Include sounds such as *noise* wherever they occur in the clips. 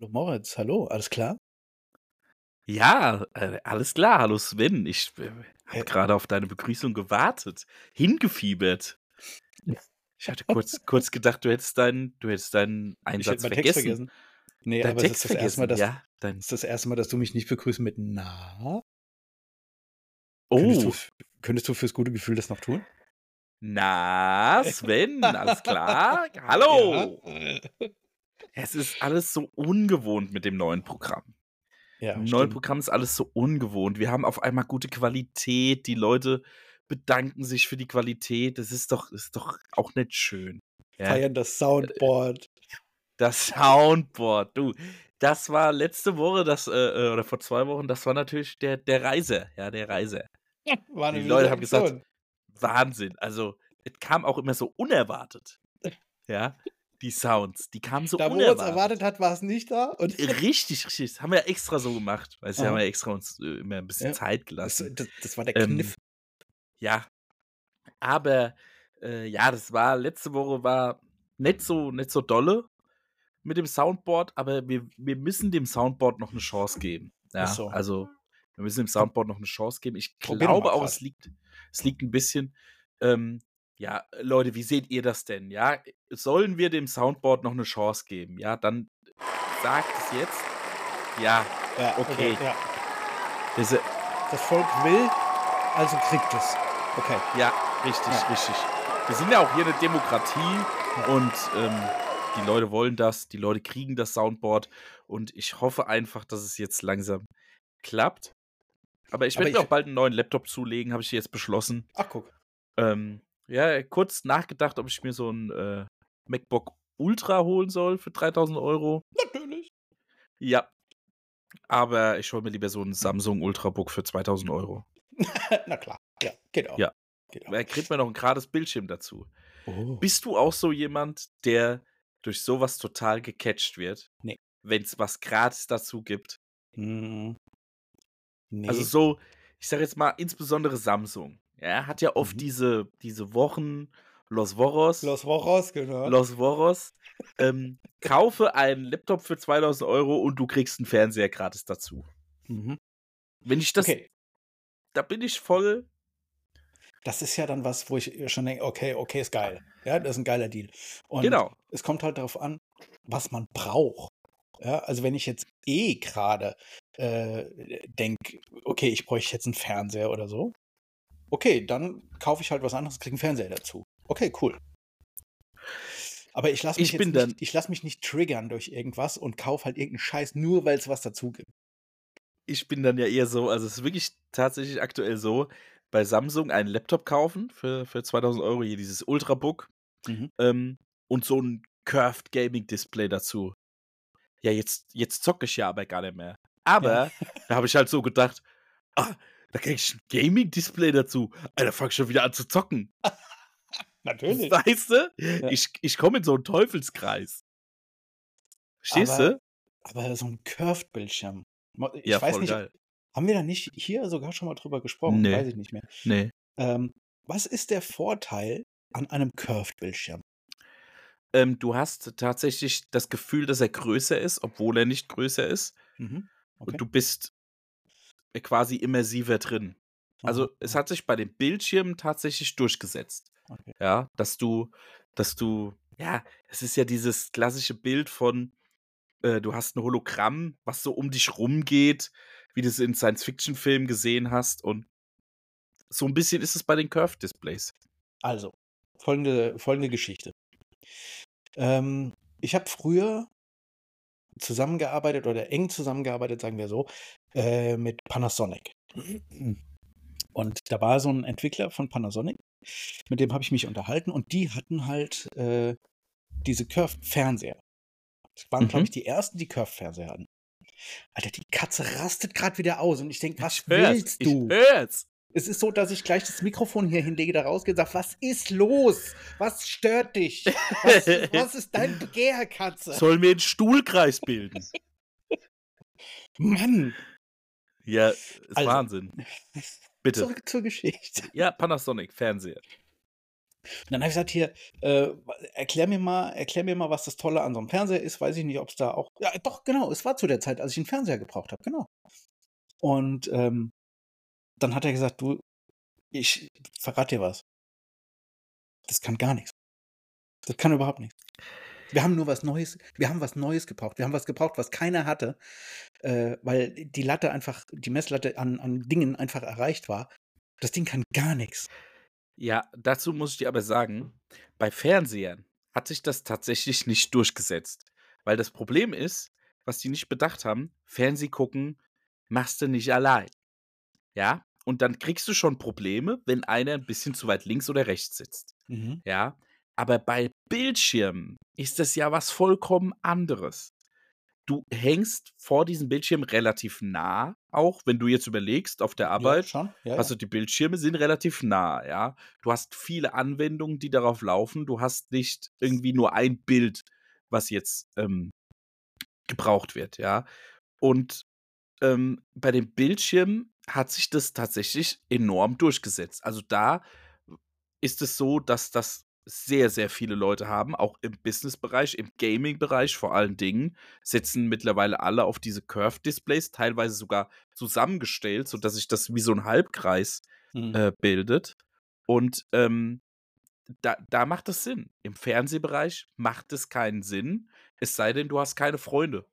Hallo Moritz, hallo, alles klar? Ja, äh, alles klar. Hallo Sven. Ich äh, habe Äh, gerade auf deine Begrüßung gewartet, hingefiebert. Ich hatte *laughs* kurz, kurz gedacht, du hättest deinen, du hättest deinen Einsatz meinen Text vergessen. vergessen. Nee, Deinen aber Text ist das erste Mal, vergessen, dass, ja. Dein, ist das erste Mal, dass du mich nicht begrüßt mit Na. Könntest du, oh, könntest du fürs gute Gefühl das noch tun? na, Sven, alles klar? *laughs* Ja. Hallo. äh, Es ist alles so ungewohnt mit dem neuen Programm. Ja, Im neuen. Programm ist alles so ungewohnt. Wir haben auf einmal gute Qualität. Die Leute bedanken sich für die Qualität. Das ist doch, ist doch auch nicht schön. Ja. Feiern das Soundboard. Das Soundboard, du. Das war letzte Woche, das, äh, äh, oder vor zwei Wochen, das war natürlich der, der Reiser, ja, der Reiser. War eine Die Leute haben gesagt. Wahnsinn. Also, es kam auch immer so unerwartet. *laughs* Ja, die Sounds, die kamen so Da, wo man es unerwartet. erwartet hat, war es nicht da. Und Richtig, richtig. Das haben wir ja extra so gemacht. Weil Aha. haben ja extra uns äh, immer ein bisschen Ja. Zeit das, gelassen. das, das war der Ähm, Kniff. Ja, aber äh, ja, das war letzte Woche war nicht so nicht so dolle mit dem Soundboard, aber wir, wir müssen dem Soundboard noch eine Chance geben. Ja, so. also wir müssen dem Soundboard noch eine Chance geben. Ich Probier glaube auch, es liegt, es liegt ein bisschen. Ähm, ja, Leute, wie seht ihr das denn? Ja, sollen wir dem Soundboard noch eine Chance geben? Ja, dann sagt es jetzt. Ja, Ja, okay. Ja. diese, Das Volk will, also kriegt es. Okay. Ja, richtig, Ja. richtig. Wir sind ja auch hier eine Demokratie und ähm, die Leute wollen das, die Leute kriegen das Soundboard und ich hoffe einfach, dass es jetzt langsam klappt. Aber ich werde mir auch bald einen neuen Laptop zulegen, habe ich jetzt beschlossen. Ach, guck. Ähm, ja, kurz nachgedacht, ob ich mir so ein äh, MacBook Ultra holen soll für 3000 Euro. Natürlich. Ja. Aber ich hole mir lieber so ein Samsung Ultrabook für 2000 Euro. *laughs* Na klar. Ja, geht auch. Ja. Geht auch. Da kriegt man noch ein gerades Bildschirm dazu. Oh. Bist du auch so jemand, der durch sowas total gecatcht wird? Nee. Wenn es was gratis dazu gibt. Hm. Nee. Also so, ich sage jetzt mal, insbesondere Samsung. Ja, hat ja oft Mhm. diese, diese Wochen, Los Voros, Los Woros, genau. Los Voros. Ähm, kaufe einen Laptop für 2000 Euro und du kriegst einen Fernseher gratis dazu. Mhm. Wenn ich das, Okay, da bin ich voll. das ist ja dann was, wo ich schon denke, okay, okay, ist geil. Ja, das ist ein geiler Deal. Und genau. es kommt halt darauf an, was man braucht. Ja, also wenn ich jetzt eh gerade äh, denke, okay, ich bräuchte jetzt einen Fernseher oder so, okay, dann kaufe ich halt was anderes, kriege einen Fernseher dazu. Okay, cool. Aber ich lasse mich, Ich bin nicht, ich lass mich nicht triggern durch irgendwas und kaufe halt irgendeinen Scheiß, nur weil es was dazu gibt. ich bin dann ja eher so, also es ist wirklich tatsächlich aktuell so, bei Samsung einen Laptop kaufen für, für 2000 Euro, hier dieses Ultrabook Mhm. ähm, und so ein Curved Gaming Display dazu. Ja, jetzt, jetzt zocke ich ja aber gar nicht mehr. Aber da habe ich halt so gedacht, ah, da krieg ich ein Gaming Display dazu. Alter, fang ich schon wieder an zu zocken. *laughs* Natürlich. Weißt du? Ich, ich komme in so einen Teufelskreis. Verstehst Aber- du? Aber so ein Curved-Bildschirm. Ich Ja, weiß voll nicht, geil. haben wir da nicht hier sogar schon mal drüber gesprochen? Nee. Weiß ich nicht mehr. Nee. Ähm, was ist der Vorteil an einem Curved-Bildschirm? Ähm, du hast tatsächlich das Gefühl, dass er größer ist, obwohl er nicht größer ist. Mhm. Okay. Und du bist quasi immersiver drin. Also es hat sich bei den Bildschirmen tatsächlich durchgesetzt. okay. Ja, dass du, dass du, ja, es ist ja dieses klassische Bild von, äh, du hast ein Hologramm, was so um dich rumgeht, wie du es in Science-Fiction-Filmen gesehen hast. Und so ein bisschen ist es bei den Curved-Displays. Also, folgende, folgende Geschichte. Ähm, ich habe früher zusammengearbeitet oder eng zusammengearbeitet, sagen wir so, äh, mit Panasonic. Und da war so ein Entwickler von Panasonic, mit dem habe ich mich unterhalten und die hatten halt äh, diese Curved-Fernseher. Das waren, glaube Mhm. ich, die ersten, die Curved-Fernseher hatten. Alter, die Katze rastet gerade wieder aus und ich denke, was Ich willst du? Ich hör's. Es ist so, dass ich gleich das Mikrofon hier hinlege, da rausgehe und sage, was ist los? Was stört dich? Was, *laughs* was ist dein Begehr, Katze? Sollen wir einen Stuhlkreis bilden? *laughs* Mann, Ja, ist Also. Wahnsinn. Bitte. zurück zur Geschichte. Ja, Panasonic, Fernseher. Und dann habe ich gesagt, hier, äh, erklär mir mal, erklär mir mal, was das Tolle an so einem Fernseher ist. Weiß ich nicht, ob es da auch. Ja, doch, genau, es war zu der Zeit, als ich einen Fernseher gebraucht habe, genau. Und ähm, dann hat er gesagt, du, ich verrate dir was. Das kann gar nichts. Das kann überhaupt nichts. Wir haben nur was Neues, wir haben was Neues gebraucht. Wir haben was gebraucht, was keiner hatte, äh, weil die Latte einfach, die Messlatte an, an Dingen einfach erreicht war. Das Ding kann gar nichts. Ja, dazu muss ich dir aber sagen, bei Fernsehern hat sich das tatsächlich nicht durchgesetzt. Weil das Problem ist, was die nicht bedacht haben, Fernseh gucken machst du nicht allein. Ja, und dann kriegst du schon Probleme, wenn einer ein bisschen zu weit links oder rechts sitzt. Mhm. Ja, aber bei Bildschirmen ist das ja was vollkommen anderes. Du hängst vor diesem Bildschirm relativ nah, auch wenn du jetzt überlegst, auf der Ja, Arbeit, schon. Ja, also ja. die Bildschirme sind relativ nah, ja. Du hast viele Anwendungen, die darauf laufen. Du hast nicht irgendwie nur ein Bild, was jetzt ähm, gebraucht wird, ja. Und ähm, bei den Bildschirmen hat sich das tatsächlich enorm durchgesetzt. Also da ist es so, dass das sehr, sehr viele Leute haben, auch im Business-Bereich, im Gaming-Bereich vor allen Dingen, setzen mittlerweile alle auf diese Curve-Displays, teilweise sogar zusammengestellt, sodass sich das wie so ein Halbkreis Mhm. äh, bildet. Und ähm, da, da macht es Sinn. Im Fernsehbereich macht es keinen Sinn, es sei denn, du hast keine Freunde.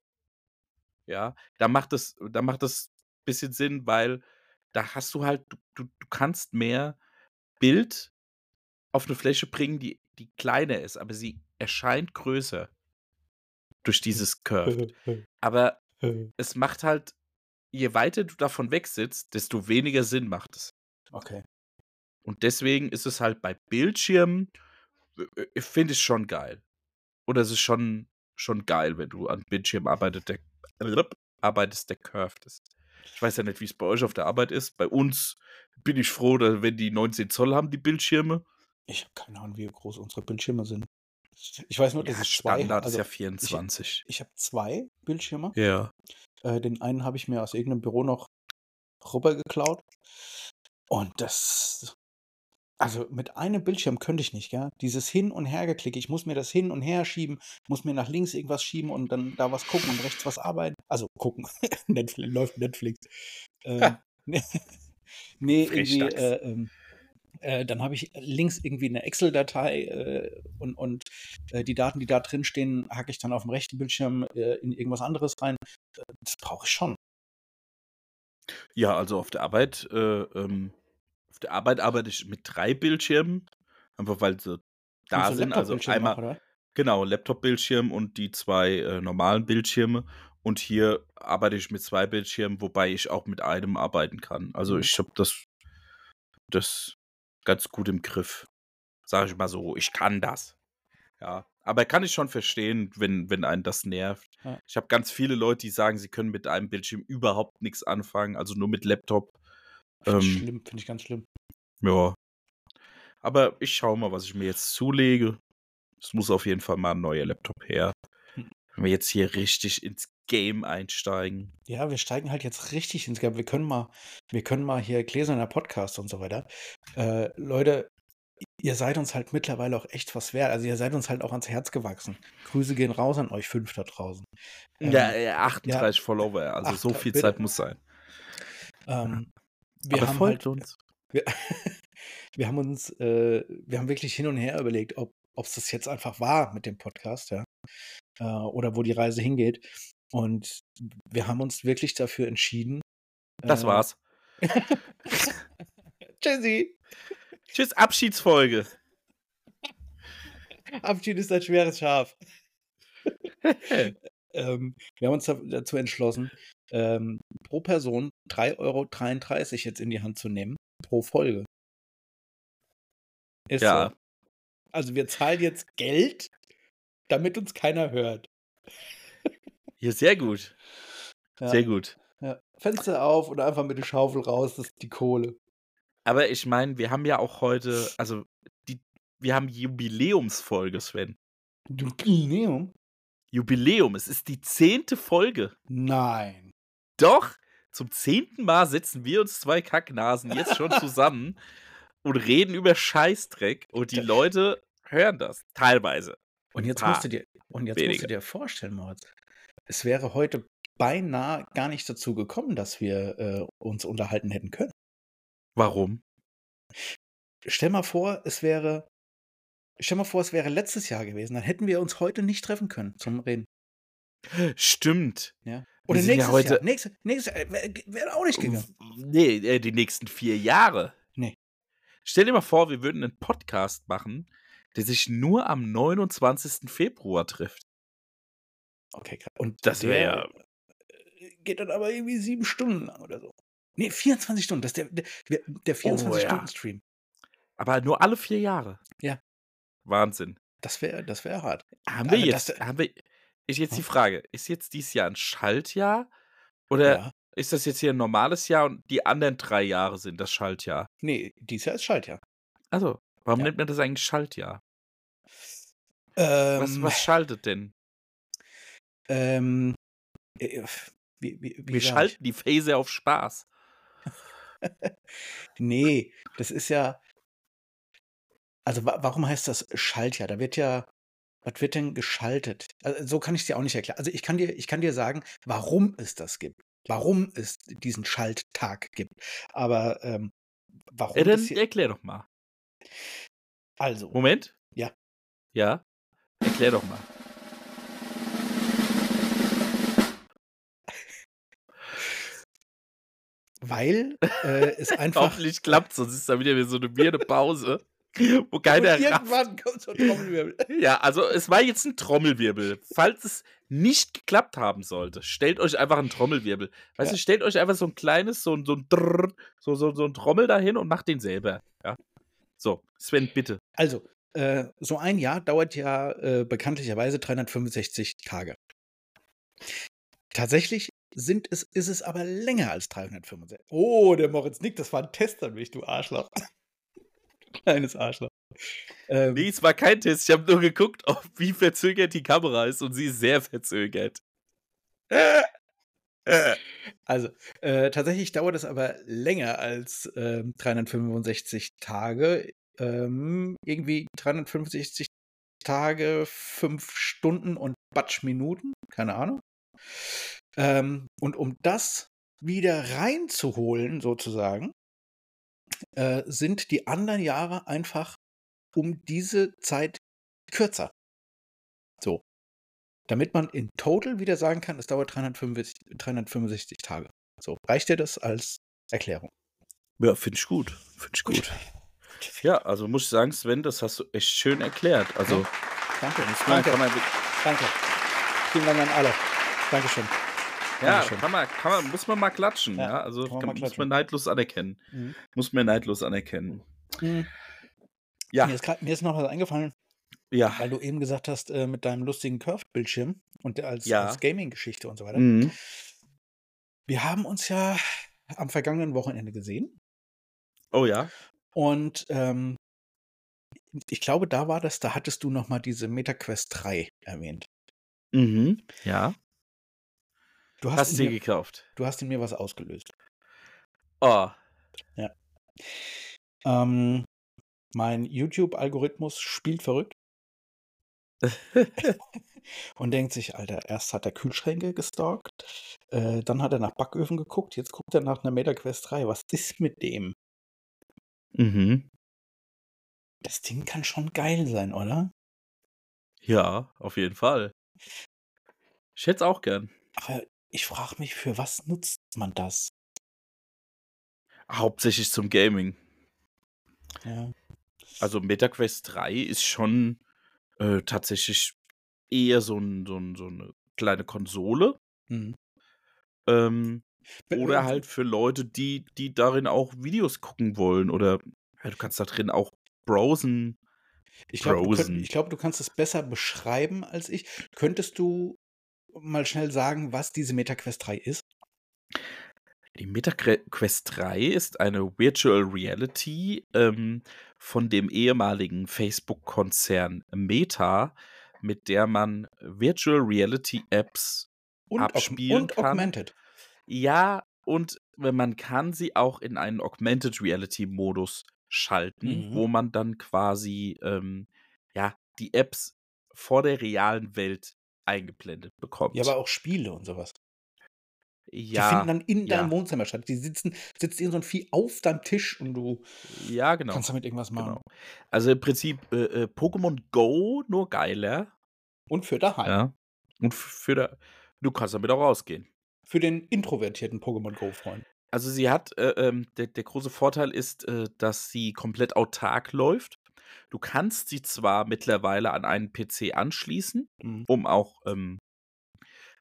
Ja, da macht es, da macht es bisschen Sinn, weil da hast du halt, du, du, du kannst mehr Bild auf eine Fläche bringen, die, die kleiner ist, aber sie erscheint größer durch dieses Curved. Aber es macht halt, je weiter du davon weg sitzt, desto weniger Sinn macht es. okay. Und deswegen ist es halt bei Bildschirmen, äh, äh, finde ich schon geil. Oder es ist schon, schon geil, wenn du an Bildschirm arbeitet, der, arbeitest, der curved ist. Ich weiß ja nicht, wie es bei euch auf der Arbeit ist. Bei uns bin ich froh, dass, wenn die 19 Zoll haben, die Bildschirme. Ich habe keine Ahnung, wie groß unsere Bildschirme sind. Ich weiß nur, dass Ja, ich zwei Standard also ist ja 24. ich habe zwei Bildschirme. Ja. Äh, den einen habe ich mir aus irgendeinem Büro noch rüber geklaut. Und das. Also mit einem Bildschirm könnte ich nicht, gell? Dieses Hin- und Hergeklicke. Ich muss mir das hin und her schieben, muss mir nach links irgendwas schieben und dann da was gucken und rechts was arbeiten. Also gucken. *laughs* Netflix, läuft Netflix. Ähm, *laughs* nee, irgendwie, äh, ähm, äh, dann habe ich links irgendwie eine Excel-Datei äh, und, und äh, die Daten, die da drin stehen, hacke ich dann auf dem rechten Bildschirm äh, in irgendwas anderes rein. Das brauche ich schon. Ja, also auf der Arbeit, äh, ähm, auf der Arbeit arbeite ich mit drei Bildschirmen, einfach weil sie da sind. Also einmal, auch, genau, Laptop-Bildschirm und die zwei äh, normalen Bildschirme. Und hier arbeite ich mit zwei Bildschirmen, wobei ich auch mit einem arbeiten kann. Also Mhm. ich habe das, das ganz gut im Griff. Sage ich mal so, ich kann das. Ja, aber kann ich schon verstehen, wenn, wenn einen das nervt. Ja. Ich habe ganz viele Leute, die sagen, sie können mit einem Bildschirm überhaupt nichts anfangen, also nur mit Laptop. Finde ich Ähm, schlimm, finde ich ganz schlimm. Ja. Aber ich schaue mal, was ich mir jetzt zulege. Es muss auf jeden Fall mal ein neuer Laptop her. Hm. Wenn wir jetzt hier richtig ins Game einsteigen. Ja, wir steigen halt jetzt richtig ins Game. Wir können mal, wir können mal hier gläserner Podcast und so weiter. Äh, Leute, ihr seid uns halt mittlerweile auch echt was wert. Also ihr seid uns halt auch ans Herz gewachsen. Grüße gehen raus an euch fünf da draußen. Ähm, ja, äh, 38 Follower, also so 38 viel bitte. Zeit muss sein. ähm, wir Aber haben folgt halt, uns. wir, *laughs* wir haben uns, äh, wir haben wirklich hin und her überlegt, ob es das jetzt einfach war mit dem Podcast, ja, äh, oder wo die Reise hingeht. Und wir haben uns wirklich dafür entschieden. Das äh, war's. *laughs* Tschüssi. Tschüss, Abschiedsfolge. *laughs* Abschied ist ein schweres Schaf. ähm, wir haben uns da- dazu entschlossen, ähm, pro Person 3,33 Euro jetzt in die Hand zu nehmen, pro Folge. Ist Ja. so. Also wir zahlen jetzt Geld, damit uns keiner hört. *laughs* Ja, sehr gut. Ja, Sehr gut. ja. Fenster auf oder einfach mit der Schaufel raus, das ist die Kohle. Aber ich meine, wir haben ja auch heute, also die, wir haben Jubiläumsfolge, Sven. Jubiläum? Jubiläum, es ist die zehnte Folge. Nein. Doch, zum zehnten Mal setzen wir uns zwei Kacknasen jetzt schon *laughs* zusammen und reden über Scheißdreck und die Leute hören das. Teilweise. Und jetzt musst du dir, und jetzt musst du dir vorstellen, Moritz, es wäre heute beinahe gar nicht dazu gekommen, dass wir äh, uns unterhalten hätten können. Warum? Stell mal vor, es wäre, stell mal vor, es wäre letztes Jahr gewesen, dann hätten wir uns heute nicht treffen können zum Reden. Stimmt. Ja. Oder sind ja nächstes heute- Jahr. Nächstes, nächstes Jahr wäre wär auch nicht gegangen. Nee, äh, die nächsten vier Jahre. Nee. Stell dir mal vor, wir würden einen Podcast machen, der sich nur am 29. Februar trifft. Okay, krass. Und Das wär der, äh, Geht dann aber irgendwie sieben Stunden lang oder so. Nee, 24 Stunden. Das ist der, der, der Oh, ja. 24-Stunden-Stream. Aber nur alle vier Jahre. Ja. Wahnsinn. Das wäre das wär hart. Haben wir jetzt, das- haben wir, ist jetzt die Hm? Frage, ist jetzt dieses Jahr ein Schaltjahr oder Ja. ist das jetzt hier ein normales Jahr und die anderen drei Jahre sind das Schaltjahr? Nee, dies Jahr ist Schaltjahr. Also, warum Ja. nennt man das eigentlich Schaltjahr? Ähm, Was, was schaltet denn? Ähm, äh, wie, wie, wie Wir schalten die Phase auf Spaß. Ich? *laughs* Nee, das ist ja. Also wa warum heißt das Schaltjahr? Da wird ja. Was wird denn geschaltet? Also, so kann ich es dir auch nicht erklären. Also ich kann dir, ich kann dir sagen, warum es das gibt. Warum es diesen Schalttag gibt. Aber ähm, warum Ja, dann das hier, erklär doch mal. also, Moment. Ja. Ja. Erklär doch mal. weil äh, es *laughs* einfach. Hoffentlich klappt sonst ist da wieder so eine weirde Pause, *laughs* wo Und keiner rafft. irgendwann kommt so ein Trommelwirbel. *laughs* Ja, also es war jetzt ein Trommelwirbel. Falls es nicht geklappt haben sollte, stellt euch einfach einen Trommelwirbel. Weißt Ja. du, stellt euch einfach so ein kleines, so, ein- so ein Drrrr, so, so, so ein Trommel dahin und macht den selber. Ja. So, Sven, bitte. Also, äh, so ein Jahr dauert ja äh, bekanntlicherweise 365 Tage. Tatsächlich sind es, ist es aber länger als 365. Oh, der Moritz nickt, das war ein Test an mich, du Arschloch. Kleines Arschloch. Ähm, Nee, es war kein Test. Ich habe nur geguckt, ob, wie verzögert die Kamera ist und sie ist sehr verzögert. *laughs* Also, äh, tatsächlich dauert es aber länger als ähm, 365 Tage. Ähm, irgendwie 365 Tage, 5 Stunden und Batsch Minuten, keine Ahnung. Ähm, und um das wieder reinzuholen, sozusagen, äh, sind die anderen Jahre einfach um diese Zeit kürzer. So. Damit man in total wieder sagen kann, es dauert 365, 365 Tage. So, reicht dir das als Erklärung? Ja, finde ich gut. Finde ich gut. Ja, also muss ich sagen, Sven, das hast du echt schön erklärt. Also, Danke. man, Danke. man, Danke. Vielen Dank an alle. Dankeschön. Ja, kann man, kann man, muss man mal klatschen. Ja, Ja, also kann man kann, mal muss klatschen. man neidlos anerkennen. Mhm. Muss man neidlos anerkennen. Mhm. Ja, Mir, ist grad, mir ist noch was eingefallen, ja. weil du eben gesagt hast, äh, mit deinem lustigen Curved-Bildschirm und als, Ja. als Gaming-Geschichte und so weiter. Mhm. Wir haben uns ja am vergangenen Wochenende gesehen Oh ja. und ähm, ich glaube, da war das, da hattest du noch mal diese MetaQuest 3 erwähnt. Mhm. Ja. Du hast, Hast dir mir, gekauft? du hast in mir was ausgelöst. Oh. Ähm, mein YouTube-Algorithmus spielt verrückt *laughs* und denkt sich, Alter, erst hat er Kühlschränke gestalkt, äh, dann hat er nach Backöfen geguckt, jetzt guckt er nach einer MetaQuest 3. Was ist mit dem? mhm. Das Ding kann schon geil sein, oder? Ja, auf jeden Fall. Ich hätte es auch gern. Aber ich frage mich, für was nutzt man das? Hauptsächlich zum Gaming. Ja. Also MetaQuest 3 ist schon äh, tatsächlich eher so, ein, so, ein, so eine kleine Konsole. Mhm. Ähm, Be- oder äh, halt für Leute, die, die darin auch Videos gucken wollen. Oder ja, du kannst da drin auch browsen. Ich glaube, du, könnt- ich glaub, du kannst es besser beschreiben als ich. Könntest du mal schnell sagen, was diese MetaQuest 3 ist? Die MetaQuest 3 ist eine Virtual Reality ähm, von dem ehemaligen Facebook-Konzern Meta, mit der man Virtual Reality Apps Und, abspielen und kann. Augmented. Ja, und man kann sie auch in einen Augmented Reality Modus schalten, Mhm. wo man dann quasi, ähm, ja, die Apps vor der realen Welt eingeblendet bekommt. Ja, aber auch Spiele und sowas. Die Ja, finden dann in ja. deinem Wohnzimmer statt. Die sitzen sitzt irgend so 'n Vieh auf deinem Tisch und du Ja, genau. kannst damit irgendwas machen. Genau. Also, im Prinzip, äh, äh, Pokémon Go, nur geiler. Und für daheim. Ja. Und für da du kannst damit auch rausgehen. Für den introvertierten Pokémon Go-Freund. Also, sie hat, äh, ähm der der große Vorteil ist, äh, dass sie komplett autark läuft. Du kannst sie zwar mittlerweile an einen PC anschließen, Mhm. um auch, ähm,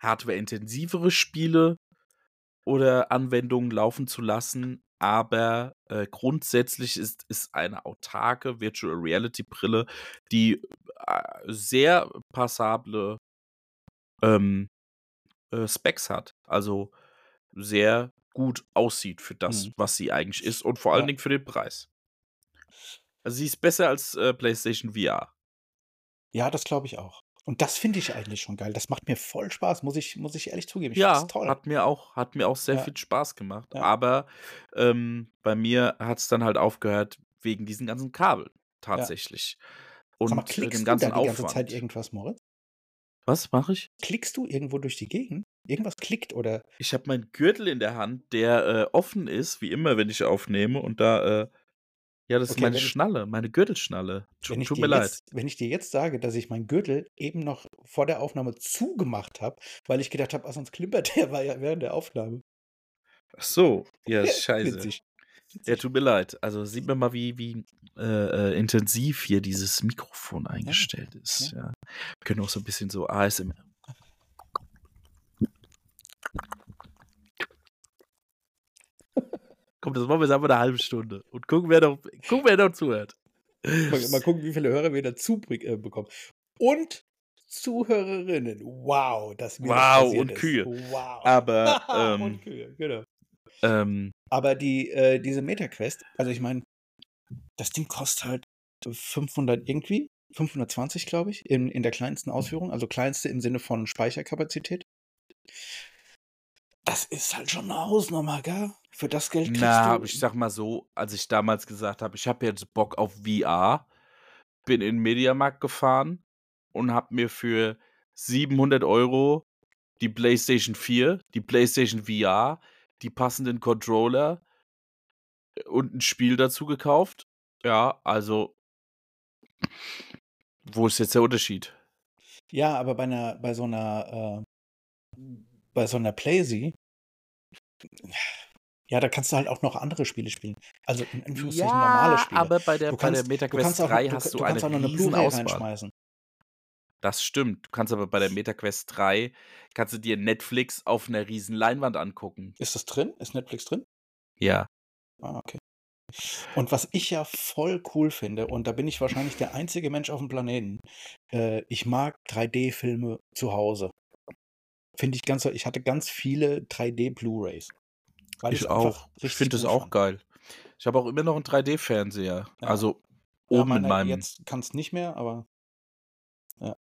hardwareintensivere Spiele oder Anwendungen laufen zu lassen, aber, äh, grundsätzlich ist ist eine autarke Virtual Reality Brille, die, äh, sehr passable ähm, äh, Specs hat. Also, sehr gut aussieht für das, Mhm. was sie eigentlich ist und vor allen Ja. Dingen für den Preis. Also, sie ist besser als, äh, PlayStation VR. Ja, das glaube ich auch. Und das finde ich eigentlich schon geil. Das macht mir voll Spaß, muss ich muss ich ehrlich zugeben. Ich Ja, toll. hat mir auch hat mir auch sehr Ja. viel Spaß gemacht. Ja. Aber, ähm, bei mir hat's dann halt aufgehört wegen diesen ganzen Kabeln Ja. tatsächlich Sag mal, und, klickst dem du da ganzen die ganze Zeit Aufwand. irgendwas, Moritz? Was mache ich? Klickst du irgendwo durch die Gegend? Irgendwas klickt oder Ich habe meinen Gürtel in der Hand, der, äh, offen ist, wie immer, wenn ich aufnehme und da, äh ja, das ist Okay, meine wenn ich Schnalle, meine Gürtelschnalle. Tut dir mir leid. jetzt wenn ich dir jetzt sage, dass ich meinen Gürtel eben noch vor der Aufnahme zugemacht habe, weil ich gedacht habe: „Ah, sonst klimpert der war *laughs* ja während der Aufnahme.“ Ach so, ja, *laughs* scheiße. Witzig. Ja, tut mir leid. Also, sieht man mal, wie wie, äh, äh, intensiv hier dieses Mikrofon Ja, eingestellt ist, ja. ja. Wir können auch so 'n bisschen so ASMR Komm, das machen wir jetzt einfach 'ne halbe Stunde und gucken, wer noch gucken, wer noch zuhört. Mal mal gucken, wie viele Hörer wir dazu äh, bekommen. Und Zuhörerinnen. Wow, dass mir das Wow, passiert und ist. Kühe. Wow. Aber, *laughs* Und ähm Kühe, genau. ähm Aber die äh, diese MetaQuest, also, ich meine, das Ding kostet halt 500 irgendwie, 520, glaube ich, in in der kleinsten Ausführung, also, kleinste im Sinne von Speicherkapazität. Das ist halt schon 'ne Hausnummer, gell? Für das Geld kriegst Na, du ich sage mal so, als ich damals gesagt habe: „Ich habe jetzt Bock auf VR“, bin in 'n Mediamarkt gefahren und habe mir für 700 € die PlayStation 4, die PlayStation VR, die passenden Controller äh, und 'n Spiel dazu gekauft. Ja, also wo ist jetzt der Unterschied? Ja, aber bei 'ner bei so 'ner, äh bei so 'ner Playsee ja, da kannst du halt auch noch andere Spiele spielen. Also, in Anführungszeichen normale Ja, Spiele. aber bei der Du bei der kannst du MetaQuest kannst auch 3 du hast du du eine kannst auch noch 'ne Blu-ray reinschmeißen. Das stimmt. Du kannst aber bei der MetaQuest 3 kannst du dir Netflix auf 'ner riesen Leinwand angucken. Ist das drin? Ist Netflix drin? Ja. Ah, okay. Und was ich ja voll cool finde, und da bin ich wahrscheinlich der einzige Mensch aufm Planeten, äh, ich mag 3D-Filme zu Hause. Finde ich ganz. Ich hatte ganz viele 3D Blu-rays, weil Ich auch. Ich finde das gut auch geil. Ich habe auch immer noch 'n 3D-Fernseher. Ja. Also, Ja, oben in meiner meinem jetzt kann's nicht mehr, aber ja.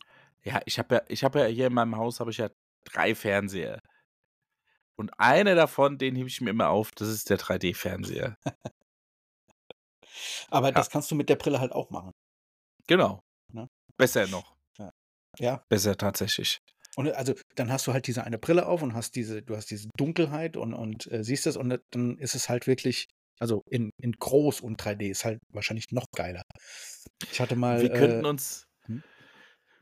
Ja, ich habe ja ich habe ja hier in meinem Haus habe ich ja 3 Fernseher. Und einer davon, den hebe ich mir immer auf, das ist der 3D-Fernseher. *laughs* Aber das kannst du mit der Brille halt auch machen. Genau. Ne? Besser noch. Ja. Besser tatsächlich. Und, also, dann hast du halt diese eine Brille auf und hast diese du hast diese Dunkelheit und und, äh, siehst das und da dann ist es halt wirklich also, in in groß und 3D ist halt wahrscheinlich noch geiler. Ich hatte mal, Wir könnten äh uns hm?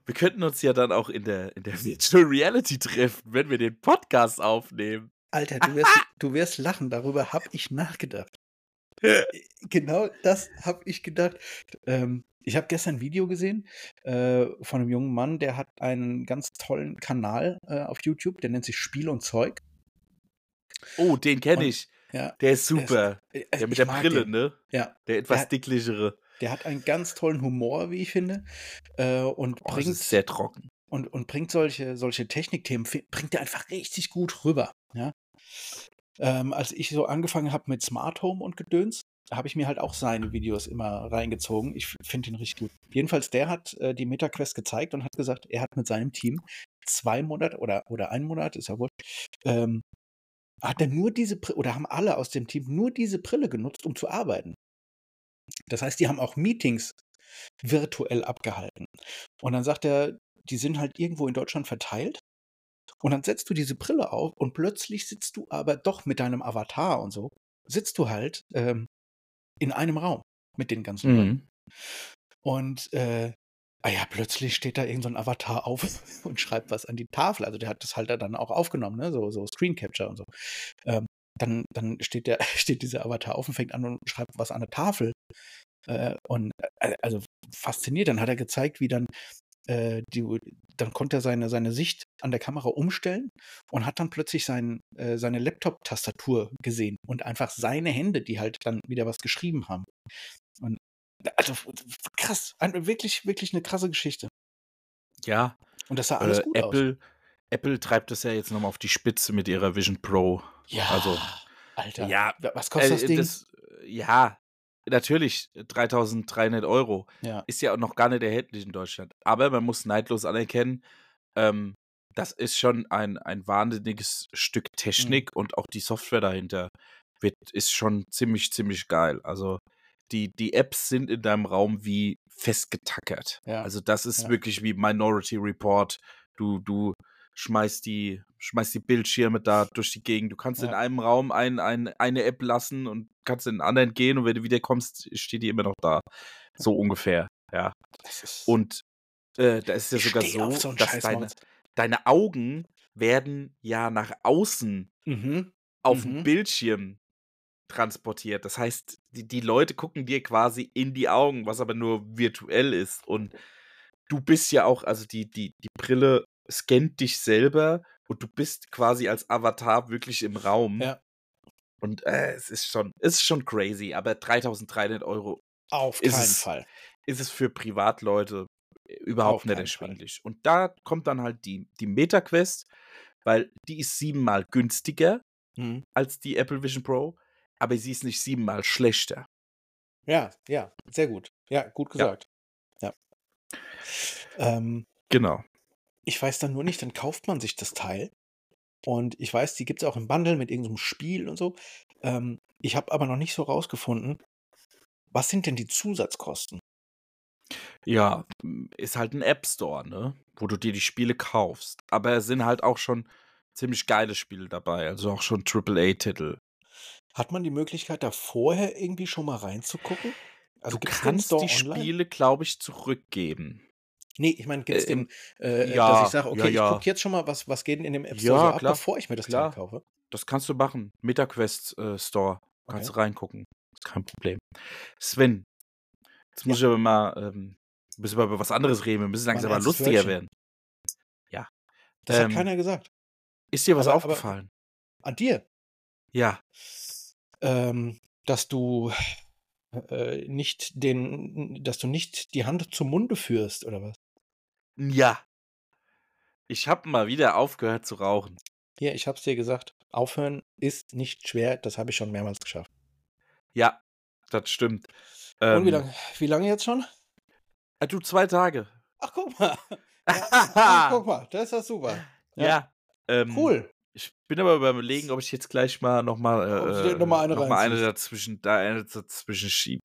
wir könnten uns ja dann auch in der in der Virtual Reality treffen, wenn wir den Podcast aufnehmen. Alter, du wirst *laughs* du wirst lachen, darüber habe ich nachgedacht. Äh, genau das habe ich gedacht. Ähm, ich habe gestern 'n Video gesehen, äh, von 'nem jungen Mann, der hat einen ganz tollen Kanal, äh, auf YouTube, der nennt sich „Spiel und Zeug“. Oh, den kenne ich. ja, Der ist der ist super. äh, Der mit der Brille, den. ne? Ja, Der der etwas hat dicklichere. der hat einen ganz tollen Humor, wie ich finde, äh, und Oh, bringt ist sehr trocken. und und bringt solche solche Technikthemen bringt er einfach richtig gut rüber, ja? Ähm, als ich so angefangen habe mit Smart Home und Gedöns, habe ich mir halt auch seine Videos immer reingezogen. Ich finde ihn richtig gut. Jedenfalls, der hat, äh, die MetaQuest gezeigt und hat gesagt, er hat mit seinem Team 2 Monate oder oder 1 Monat, ist ja wurscht, ähm, hat er nur diese Bri oder haben alle aus dem Team nur diese Brille genutzt, um zu arbeiten. Das heißt, die haben auch Meetings virtuell abgehalten. Und dann sagt er, die sind halt irgendwo in Deutschland verteilt. Und dann setzt du diese Brille auf und plötzlich sitzt du aber doch mit deinem Avatar und so, sitzt du halt ähm, in einem Raum mit den ganzen Leuten. Mhm. Und äh, ah ja, plötzlich steht da irgend so ein Avatar auf *laughs* und schreibt was an die Tafel. Also der hat das halt dann auch aufgenommen, ne? so, so Screen Capture und so. Ähm, dann, dann steht, der, *laughs* steht dieser Avatar auf und fängt an und schreibt was an der Tafel. Äh, und äh, also fasziniert. Dann hat er gezeigt, wie dann äh, die, dann konnte er seine, seine Sicht an der Kamera umstellen und hat dann plötzlich sein, äh, seine Laptop-Tastatur gesehen und einfach seine Hände, die halt dann wieder was geschrieben haben. Und also krass, ein, wirklich, wirklich eine krasse Geschichte. Ja. Und das sah alles äh, gut Apple, aus. Apple treibt das ja jetzt nochmal auf die Spitze mit ihrer Vision Pro. Ja. Also, Alter. Ja. Was kostet äh, das Ding? Das, ja, natürlich 3300 Euro. ja. Ist ja auch noch gar nicht erhältlich in Deutschland. Aber man muss neidlos anerkennen, ähm, das ist schon ein, ein wahnsinniges Stück Mhm. Technik und auch die Software dahinter wird, ist schon ziemlich, ziemlich geil. Also die, die Apps sind in deinem Raum wie festgetackert. Ja. Also das ist Ja. wirklich wie Minority Report. Du, du schmeißt die, schmeißt die Bildschirme da durch die Gegend. Du kannst in Ja. einem Raum ein, ein, eine App lassen und kannst in den anderen gehen und wenn du wieder kommst, steht die immer noch da. So ungefähr. Ja. Und äh, da ist es ja sogar so, so dass deine, deine Augen werden ja nach außen Mhm. auf Mhm. dem Bildschirm transportiert. Das heißt, die, die Leute gucken dir quasi in die Augen, was aber nur virtuell ist. Und du bist ja auch, also die, die, die Brille scannt dich selber und du bist quasi als Avatar wirklich im Raum. Ja. Und äh, es ist schon, es ist schon crazy, aber 3300 Euro Auf Ist keinen es- Fall. ist es für Privatleute überhaupt Auf nicht Fall. erschwinglich. Und da kommt dann halt die, die MetaQuest, weil die ist siebenmal günstiger Mhm. als die Apple Vision Pro, aber sie ist nicht siebenmal schlechter. Ja, ja, sehr gut. Ja, gut gesagt. Ja. Ähm, Genau. Ich weiß dann nur nicht, dann kauft man sich das Teil. Und ich weiß, die gibt es auch im Bundle mit irgendeinem Spiel und so. Ähm, ich habe aber noch nicht so rausgefunden, was sind denn die Zusatzkosten? Ja, ist halt ein App Store, ne? Wo du dir die Spiele kaufst. Aber es sind halt auch schon ziemlich geile Spiele dabei, also auch schon AAA-Titel. Hat man die Möglichkeit, da vorher irgendwie schon mal reinzugucken? Also du kannst die online? Spiele, glaube ich, zurückgeben. Nee, ich meine, gibt es Äh, den, im- äh, ja, dass ich sage, okay, ja, ich ja. gucke jetzt schon mal, was, was geht denn in dem App Store so ab, klar, bevor ich mir das klar. Teil kaufe. Das kannst du machen. MetaQuest äh, Store. Kannst Okay. du reingucken. Ist kein Problem. Sven, jetzt muss ich aber mal ähm, ein bisschen über was anderes reden. Wir müssen langsam mal lustiger Wörtchen. werden. Ja. Das hat Ähm, keiner gesagt. Ist dir was Aber- aber- aufgefallen? An dir. ja. ähm, dass du äh, nicht den, dass du nicht die Hand zum Munde führst, oder was? Ja. Ich habe mal wieder aufgehört zu rauchen. Hier, ich hab's dir gesagt. Aufhören ist nicht schwer, das habe ich schon mehrmals geschafft. Ja, das stimmt. Und Ähm, wie lange wie lange jetzt schon? äh, Du, zwei Tage. Ach, guck mal. *laughs* Ja, ach, guck mal, das ist ja super. Ja. ähm, Cool. Ich bin aber überlegen, ob ich jetzt gleich mal nochmal äh, noch mal eine noch mal eine dazwischen, da eine dazwischen schieb.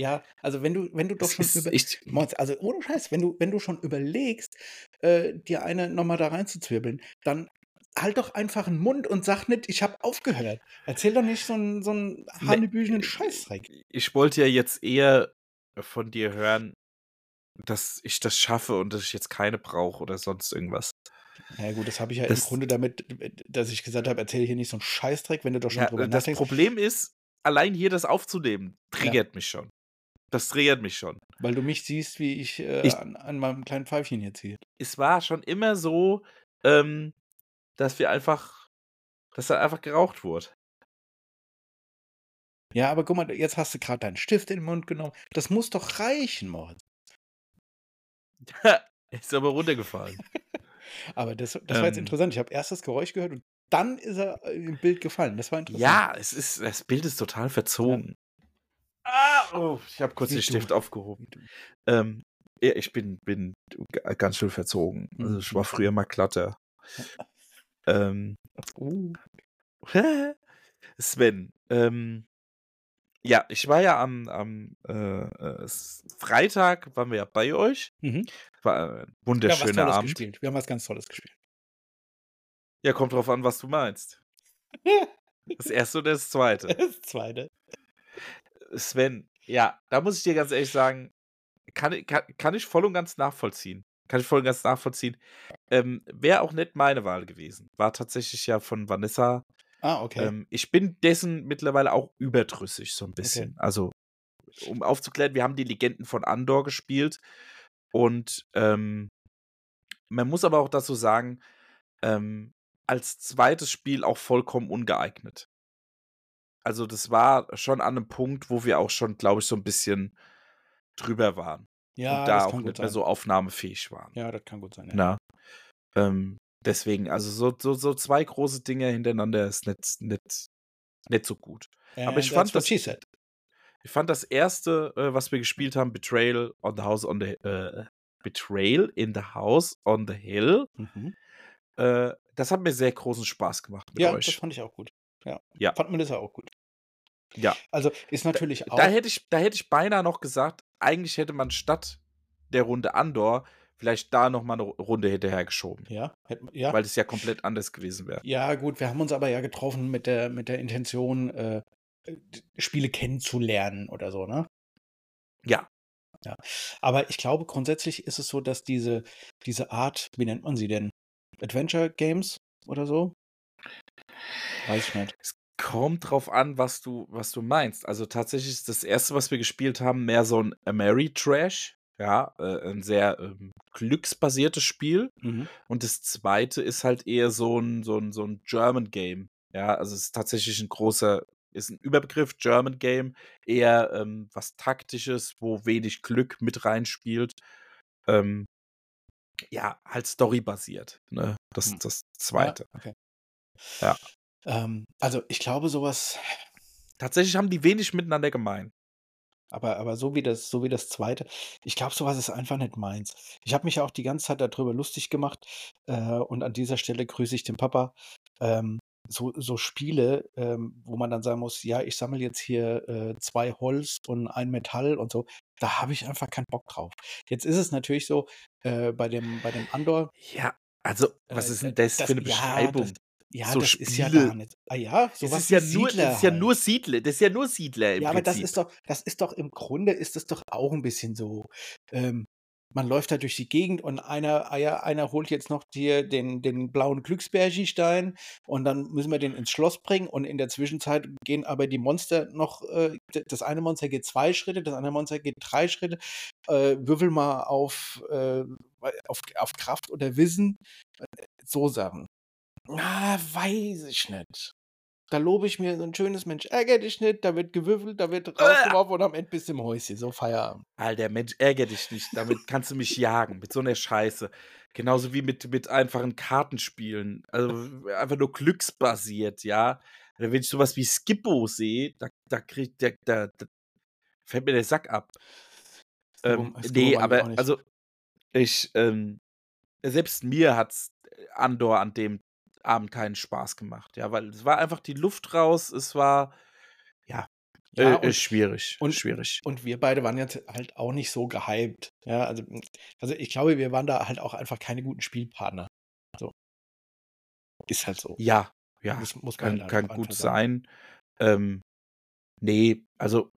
Ja, also wenn du, wenn du doch schon über, Moritz, also ohne Scheiß, wenn du, wenn du schon überlegst, äh, dir eine nochmal da reinzuzwirbeln, dann halt doch einfach einen Mund und sag nicht, ich habe aufgehört. Erzähl doch nicht so einen, so einen hanebüchenen Scheißdreck. ich wollte ja jetzt eher von dir hören, dass ich das schaffe und dass ich jetzt keine brauche oder sonst irgendwas. Na ja, gut, das habe ich ja Das- im Grunde damit, dass ich gesagt habe, erzähl hier nicht so einen Scheißdreck, wenn du doch schon Ja, drüber das nachdenkst. Problem ist, allein hier das aufzunehmen, triggert mich schon. Das triggert mich schon. Weil du mich siehst, wie ich, äh, Ich- an, an meinem kleinen Pfeifchen hier ziehe. Es war schon immer so, ähm, dass wir einfach, dass da einfach geraucht wurde. Ja, aber guck mal, jetzt hast du gerade deinen Stift in den Mund genommen. Das muss doch reichen, Moritz. *laughs* ist aber runtergefallen. *laughs* Aber das, das war jetzt Ähm. interessant. Ich habe erst das Geräusch gehört und dann ist er äh, im Bild gefallen. Das war interessant. ja, es ist, das Bild ist total verzogen. Ah, oh, ich habe kurz den. Stift aufgehoben. Ähm, ja, ich bin, bin ganz schön verzogen. Also ich war Mhm. früher mal glatter. *laughs* ähm, Uh. *laughs* Sven, ähm, Ja, ich war ja am, am äh, äh, Freitag, waren wir ja bei euch. Mhm. War ein Wir haben was wunderschöner Tolles Abend. gespielt. Wir haben was ganz Tolles gespielt. Ja, kommt drauf an, was du meinst. *laughs* Das erste oder das zweite? Das zweite. Sven, ja, da muss ich dir ganz ehrlich sagen, kann, ich- kann, kann ich voll und ganz nachvollziehen. Kann ich voll und ganz nachvollziehen. Ähm, Wäre auch nicht meine Wahl gewesen. War tatsächlich ja von Vanessa. Ah, okay. Ähm, ich bin dessen mittlerweile auch überdrüssig, so ein bisschen. Also, um aufzuklären, wir haben die Legenden von Andor gespielt. Und ähm, man muss aber auch dazu sagen, ähm, als zweites Spiel auch vollkommen ungeeignet. Also, das war schon an einem Punkt, wo wir auch schon, glaube ich, so ein bisschen drüber waren. ja, und da das auch nicht mehr sein. so aufnahmefähig waren. Ja, das kann gut sein. Ja. Na, ähm, deswegen, also so, so, so zwei große Dinge hintereinander ist nicht, nicht, nicht so gut. Aber ich And fand das-. Ich fand das erste, äh, was wir gespielt haben, Betrayal on the House on the äh, Betrayal in the House on the Hill, Mhm. äh, das hat mir sehr großen Spaß gemacht mit Ja, das euch. fand ich auch gut. Ja. Ja. Fand Melissa auch gut. Ja. Also ist natürlich auch. Da hätte ich, da hätte ich beinahe noch gesagt, eigentlich hätte man statt der Runde Andor vielleicht da noch mal eine Runde hinterher geschoben, ja, ja. weil es ja komplett anders gewesen wäre. Ja, gut, wir haben uns aber ja getroffen mit der, mit der Intention, äh, d- Spiele kennenzulernen oder so, ne? Ja. Ja. Aber ich glaube, grundsätzlich ist es so, dass diese, diese Art, wie nennt man sie denn? Adventure Games oder so? Weiß ich nicht. Kommt drauf an, was du, was du meinst. Also tatsächlich ist das erste, was wir gespielt haben, mehr so ein Ameritrash. Ja, äh, ein sehr ähm, glücksbasiertes Spiel. Mhm. Und das zweite ist halt eher so ein, so ein, so ein German Game. Ja, also es ist tatsächlich ein großer, ist ein Überbegriff, German Game, eher ähm, was Taktisches, wo wenig Glück mit reinspielt. Ähm, ja, halt storybasiert. Ne? Das Hm. ist das zweite. Ja, okay. Ja. Ähm, also ich glaube, sowas, Tatsächlich haben die wenig miteinander gemein. aber, aber so wie das, so wie das zweite, ich glaube, sowas ist einfach nicht meins. Ich habe mich ja auch die ganze Zeit darüber lustig gemacht äh, und an dieser Stelle grüße ich den Papa. Ähm, so, so Spiele, ähm, wo man dann sagen muss, ja, ich sammle jetzt hier äh, zwei Holz und ein Metall und so, da habe ich einfach keinen Bock drauf. Jetzt ist es natürlich so, äh, bei dem, bei dem Andor, Ja, also, was Äh, ist denn das, das- für eine ja, Beschreibung? das- ja, So das ist ja Spiele. gar nicht. Ah ja, das sowas ist ja wie nur, das Siedler ist ja halt. nur Siedler. Das ist ja nur Siedler im Ja, aber das Prinzip. ist doch, das ist doch im Grunde ist es doch auch ein bisschen so. Ähm, man läuft da durch die Gegend und einer, einer, einer holt jetzt noch dir den, den blauen Glücksbergi-Stein und dann müssen wir den ins Schloss bringen und in der Zwischenzeit gehen aber die Monster noch, äh, das eine Monster geht zwei Schritte, das andere Monster geht drei Schritte. Äh, würfel mal auf, äh, auf, auf Kraft oder Wissen. Äh, So Sachen. Ah, weiß ich nicht. Da lobe ich mir so ein schönes Mensch, ärger dich nicht, da wird gewürfelt, da wird rausgeworfen und am Ende bist du im Häuschen. So Feierabend. Alter, Mensch, ärger dich nicht. Damit kannst du mich jagen. Mit so einer Scheiße. Genauso wie mit, mit einfachen Kartenspielen. Also einfach nur glücksbasiert, ja. Wenn ich sowas wie Skippo sehe, da, da kriegt der, da, da fällt mir der Sack ab. Ähm, Skippo- nee, aber also ich, ähm, selbst mir hat's Andor an dem Abend keinen Spaß gemacht, ja, weil es war einfach die Luft raus, es war ja, Ja, äh, und- schwierig, und- schwierig. Und wir beide waren jetzt halt auch nicht so gehypt. Ja, also, also ich glaube, wir waren da halt auch einfach keine guten Spielpartner. So. Ist halt so. Ja, ja, Muss, muss kann, halt kann gut sein. Ähm, nee, also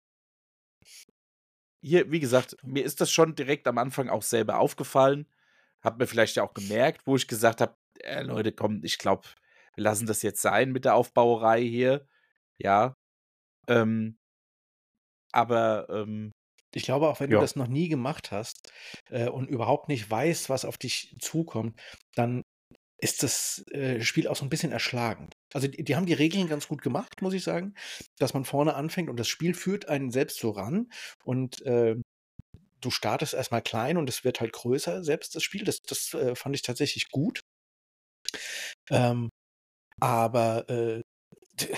hier, wie gesagt, mir ist das schon direkt am Anfang auch selber aufgefallen. Hat mir vielleicht ja auch gemerkt, wo ich gesagt habe, äh, Leute, komm, ich glaube, wir lassen das jetzt sein mit der Aufbauerei hier. Ja. Ähm, aber ähm, Ich glaube, auch wenn Ja. du das noch nie gemacht hast äh, und überhaupt nicht weißt, was auf dich zukommt, dann ist das äh, Spiel auch so ein bisschen erschlagend. Also die, die haben die Regeln ganz gut gemacht, muss ich sagen, dass man vorne anfängt und das Spiel führt einen selbst so ran und äh, du startest erstmal klein und es wird halt größer, selbst das Spiel. Das, das äh, fand ich tatsächlich gut. Ähm, aber äh, d-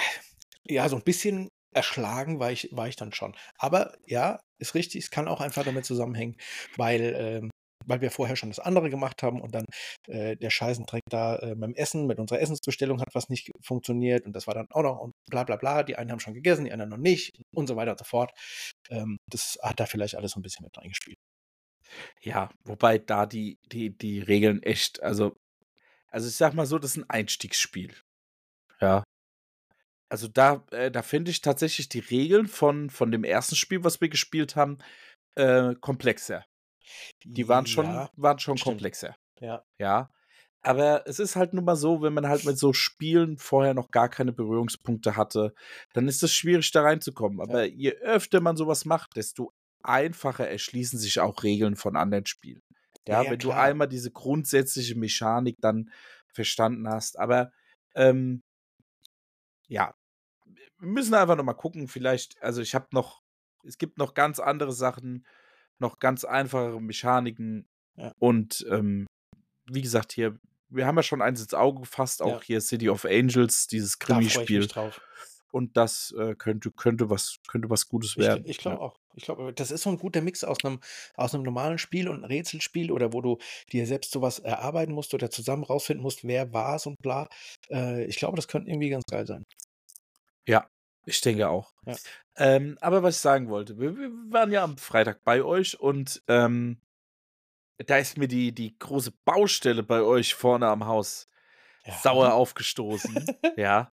ja, so ein bisschen erschlagen war ich, war ich dann schon. Aber ja, ist richtig, es kann auch einfach damit zusammenhängen, weil ähm, weil wir vorher schon das andere gemacht haben und dann äh, der Scheißendreck da äh, beim Essen, mit unserer Essensbestellung hat was nicht funktioniert und das war dann auch noch und bla bla bla. Die einen haben schon gegessen, die anderen noch nicht und so weiter und so fort. Ähm, das hat da vielleicht alles so ein bisschen mit reingespielt. Ja, wobei da die, die, die Regeln echt, also, also ich sag mal so, das ist ein Einstiegsspiel. Ja. Also da, äh, da finde ich tatsächlich die Regeln von, von dem ersten Spiel, was wir gespielt haben, äh, komplexer. Die waren schon, Ja, waren schon stimmt. komplexer. Ja. Ja. Aber es ist halt nun mal so, wenn man halt mit so Spielen vorher noch gar keine Berührungspunkte hatte, dann ist es schwierig, da reinzukommen. Aber je öfter man sowas macht, desto einfacher erschließen sich auch Regeln von anderen Spielen. Ja, Ja, wenn du klar. einmal diese grundsätzliche Mechanik dann verstanden hast. Aber ähm, ja, wir müssen einfach noch mal gucken. Vielleicht, also ich habe noch, es gibt noch ganz andere Sachen, noch ganz einfachere Mechaniken. Ja. Und ähm, wie gesagt, hier, wir haben ja schon eins ins Auge gefasst, auch Ja. hier City of Angels, dieses Da freue ich Krimispiel. mich drauf. Und das äh, könnte, könnte, was, könnte was Gutes Ich, werden. ich glaube ja. auch. Ich glaube, das ist so ein guter Mix aus einem, aus einem normalen Spiel und einem Rätselspiel oder wo du dir selbst sowas erarbeiten musst oder zusammen rausfinden musst, wer war es und bla. Äh, ich glaube, das könnte irgendwie ganz geil sein. Ja, ich denke auch. Ja. Ähm, aber was ich sagen wollte, wir, wir waren ja am Freitag bei euch und ähm, da ist mir die, die große Baustelle bei euch vorne am Haus Ja. sauer aufgestoßen. ja.